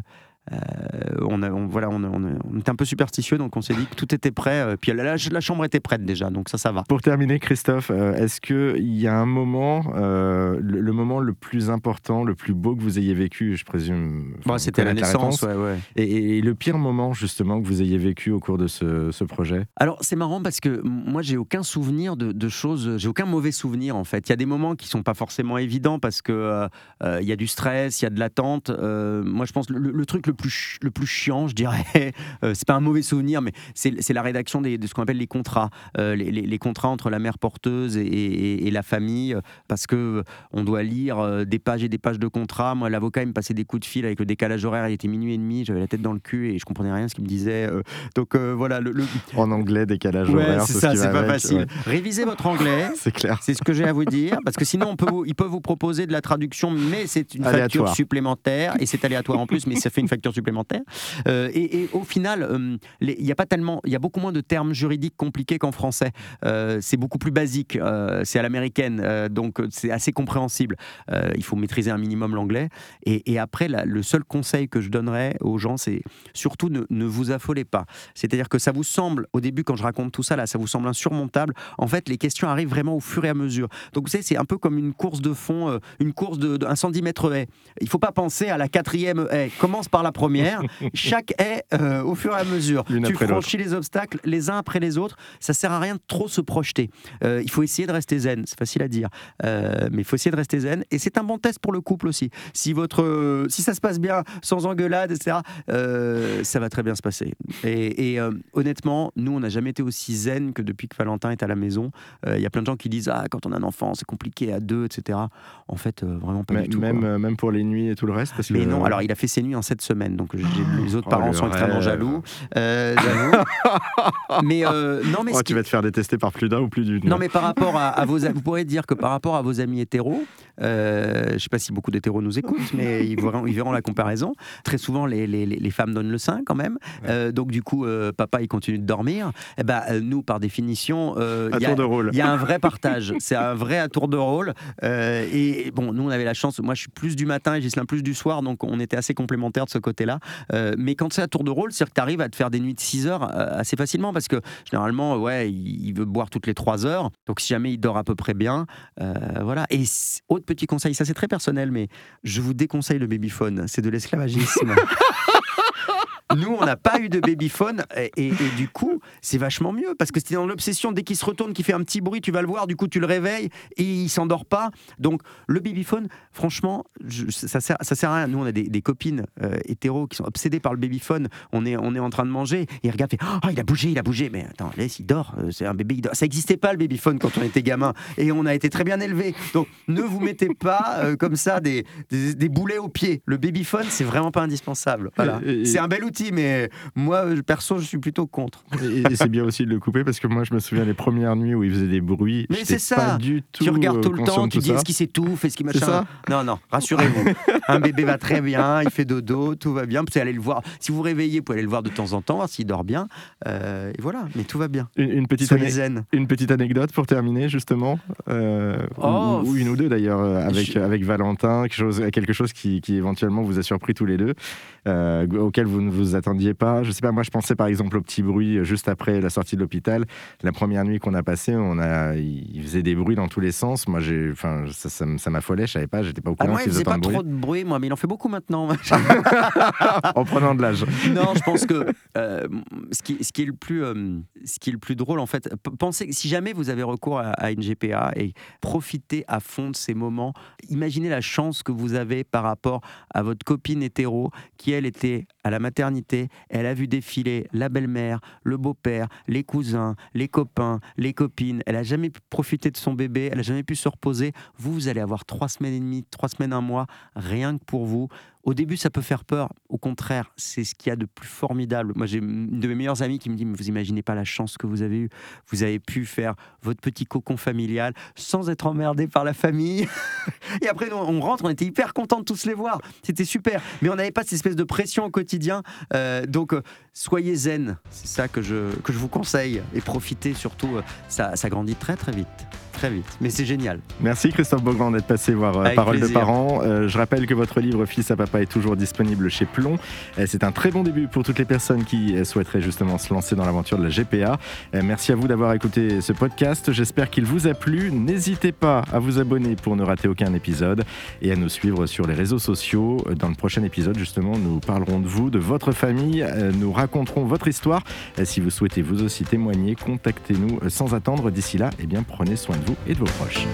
On, a, voilà, on, on, était un peu superstitieux, donc on s'est dit que tout était prêt. puis la, la, chambre était prête déjà, donc ça, ça va. Pour terminer, Christophe, est-ce qu'il y a un moment, le, moment le plus important, le plus beau que vous ayez vécu, je présume C'était la naissance, ouais, ouais. Et, le pire moment, justement, que vous ayez vécu au cours de ce, ce projet? Alors, c'est marrant parce que moi, j'ai aucun souvenir de, de choses, j'ai aucun mauvais souvenir en fait. Il y a des moments qui sont pas forcément évidents parce que euh, euh, il y a du stress, il y a de l'attente. Euh, moi, je pense le, le, truc le plus le plus chiant, je dirais, *laughs* c'est pas un mauvais souvenir, mais c'est la rédaction des, de ce qu'on appelle les contrats, les, les, contrats entre la mère porteuse et, et, la famille, parce que on doit lire des pages et des pages de contrats. Moi, l'avocat, il me passait des coups de fil avec le décalage horaire. Il était minuit et demi, j'avais la tête dans le cul et je comprenais rien ce qu'il me disait. donc voilà. Le, En anglais, décalage horaire, c'est ça, c'est pas facile. Révisez votre anglais. *laughs* c'est clair. C'est ce que j'ai à vous dire, parce que sinon, on peut ils peuvent vous proposer de la traduction, mais c'est une facture supplémentaire, et c'est aléatoire en plus, mais ça fait une facture supplémentaire. Euh, et, au final, euh, il y a pas tellement, il y a beaucoup moins de termes juridiques compliqués qu'en français. Euh, c'est beaucoup plus basique, c'est à l'américaine, donc c'est assez compréhensible. il faut maîtriser un minimum l'anglais. Et, après, le seul conseil que je donnerais aux gens, c'est surtout ne, vous affolez pas. C'est-à-dire que ça vous semble, au début, quand je raconte tout ça, là, ça vous semble insurmontable. En fait, les questions arrivent vraiment au fur et à mesure. Donc, vous savez, c'est un peu comme une course de fond, euh, une course de, 110 mètres haie. Il faut pas penser à la quatrième haie. Commence par la première. Chaque haie, euh, au fur et à mesure, tu franchis les obstacles les uns après les autres. Ça sert à rien de trop se projeter. Euh, il faut essayer de rester zen. C'est facile à dire, mais il faut essayer de rester zen. Et c'est un bon test pour le couple aussi. Si votre, si ça se passe bien, sans engueulade, etc., ça va très bien se passer. Et, et honnêtement, nous, on n'a jamais été aussi zen que depuis que Valentin est à la maison. Il y a plein de gens qui disent ah quand on a un enfant c'est compliqué à deux etc. En fait euh, vraiment pas du tout. Même euh, même pour les nuits et tout le reste. Parce Mais non alors il a fait ses nuits en sept semaines donc les autres oh, parents sont extrêmement jaloux. Euh, *laughs* mais non mais oh, tu vas te faire détester par plus d'un ou plus d'une. Non mais par rapport à, vos vous pourrez dire que par rapport à vos amis hétéros, je sais pas si beaucoup d'hétéros nous écoutent mais ils verront, ils verront la comparaison. Très souvent les, les, les femmes donnent le sein quand même. donc du coup papa il continue de dormir. Et eh ben nous par définition il y, a un vrai partage. *laughs* C'est un vrai à tour de rôle. Euh, et bon, nous, on avait la chance. Moi, je suis plus du matin et Gislain plus du soir, donc on était assez complémentaires de ce côté-là. Euh, mais quand c'est à tour de rôle, c'est que tu arrives à te faire des nuits de 6 heures euh, assez facilement parce que généralement, ouais, il veut boire toutes les 3 heures. Donc, si jamais il dort à peu près bien, voilà. Et autre petit conseil, ça c'est très personnel, mais je vous déconseille le babyphone. C'est de l'esclavagisme. *laughs* Nous, on n'a pas eu de babyphone et, et, du coup, c'est vachement mieux parce que c'était dans l'obsession. Dès qu'il se retourne, qu'il fait un petit bruit, tu vas le voir, du coup, tu le réveilles et il s'endort pas. Donc, le babyphone, franchement, ça, sert, ça sert à rien. Nous, on a des, copines euh, hétéros qui sont obsédées par le babyphone. On est, on est en train de manger et ils regardent, oh, il a bougé, il a bougé. Mais attends, laisse, il dort. Euh, c'est un bébé, il dort. Ça n'existait pas le babyphone quand on était gamin et on a été très bien élevés. Donc, ne vous mettez pas euh, comme ça des, des, boulets aux pieds. Le babyphone, c'est vraiment pas indispensable. Voilà. C'est un bel outil mais moi, perso, je suis plutôt contre. Et, c'est bien aussi de le couper parce que moi, je me souviens les premières nuits où il faisait des bruits. Mais c'est ça. du tout tu regardes tout le temps, tu dis est-ce qu'il s'étouffe, est-ce qu'il machin? Non, non, rassurez-vous. Un bébé va très bien, il fait dodo, tout va bien. Vous pouvez aller le voir. Si vous réveillez, vous pouvez aller le voir de temps en temps, s'il dort bien. Euh, et voilà, mais tout va bien. Une, petite, une petite anecdote pour terminer, justement. Euh, oh, ou, une ou deux d'ailleurs, euh, avec, avec Valentin, quelque chose, quelque chose qui, qui, éventuellement vous a surpris tous les deux, auquel vous ne vous attendiez pas Je sais pas, moi je pensais par exemple au petit bruit juste après la sortie de l'hôpital. La première nuit qu'on a passée, on a, il faisait des bruits dans tous les sens. Moi, j'ai, enfin, ça, ça, m'affolait, je savais pas, j'étais pas au ah, courant. Ah, moi, il faisait pas trop de bruit, moi, mais il en fait beaucoup maintenant. *laughs* en prenant de l'âge. Non, je pense que euh, ce, qui, ce, qui, est le plus, euh, ce qui est le plus drôle, en fait, pensez si jamais vous avez recours à, à, une GPA et profitez à fond de ces moments, imaginez la chance que vous avez par rapport à votre copine hétéro qui, elle, était à la maternité elle a vu défiler la belle-mère, le beau-père, les cousins, les copains, les copines. Elle a jamais pu profiter de son bébé, elle a jamais pu se reposer. Vous, vous allez avoir trois semaines et demie, trois semaines, un mois, rien que pour vous. Au début, ça peut faire peur. Au contraire, c'est ce qu'il y a de plus formidable. Moi, j'ai une de mes meilleures amies qui me dit Mais vous imaginez pas la chance que vous avez eue. Vous avez pu faire votre petit cocon familial sans être emmerdé par la famille. *laughs* Et après, on rentre, on était hyper contents de tous les voir. C'était super. Mais on n'avait pas cette espèce de pression au quotidien. Euh, donc, euh, soyez zen. C'est ça que je, que je vous conseille. Et profitez surtout. Euh, ça, ça grandit très, très vite. Très vite. Mais c'est génial. Merci Christophe Beaugrand d'être passé voir euh, Parole de parents. Euh, je rappelle que votre livre Fils à papa est toujours disponible chez Plomb. Euh, c'est un très bon début pour toutes les personnes qui souhaiteraient justement se lancer dans l'aventure de la GPA. merci à vous d'avoir écouté ce podcast. J'espère qu'il vous a plu. N'hésitez pas à vous abonner pour ne rater aucun épisode et à nous suivre sur les réseaux sociaux. Dans le prochain épisode, justement, nous parlerons de vous, de votre famille. Nous raconterons votre histoire. Si vous souhaitez vous aussi témoigner, contactez-nous sans attendre. D'ici là, eh bien, prenez soin de vous et de vos proches.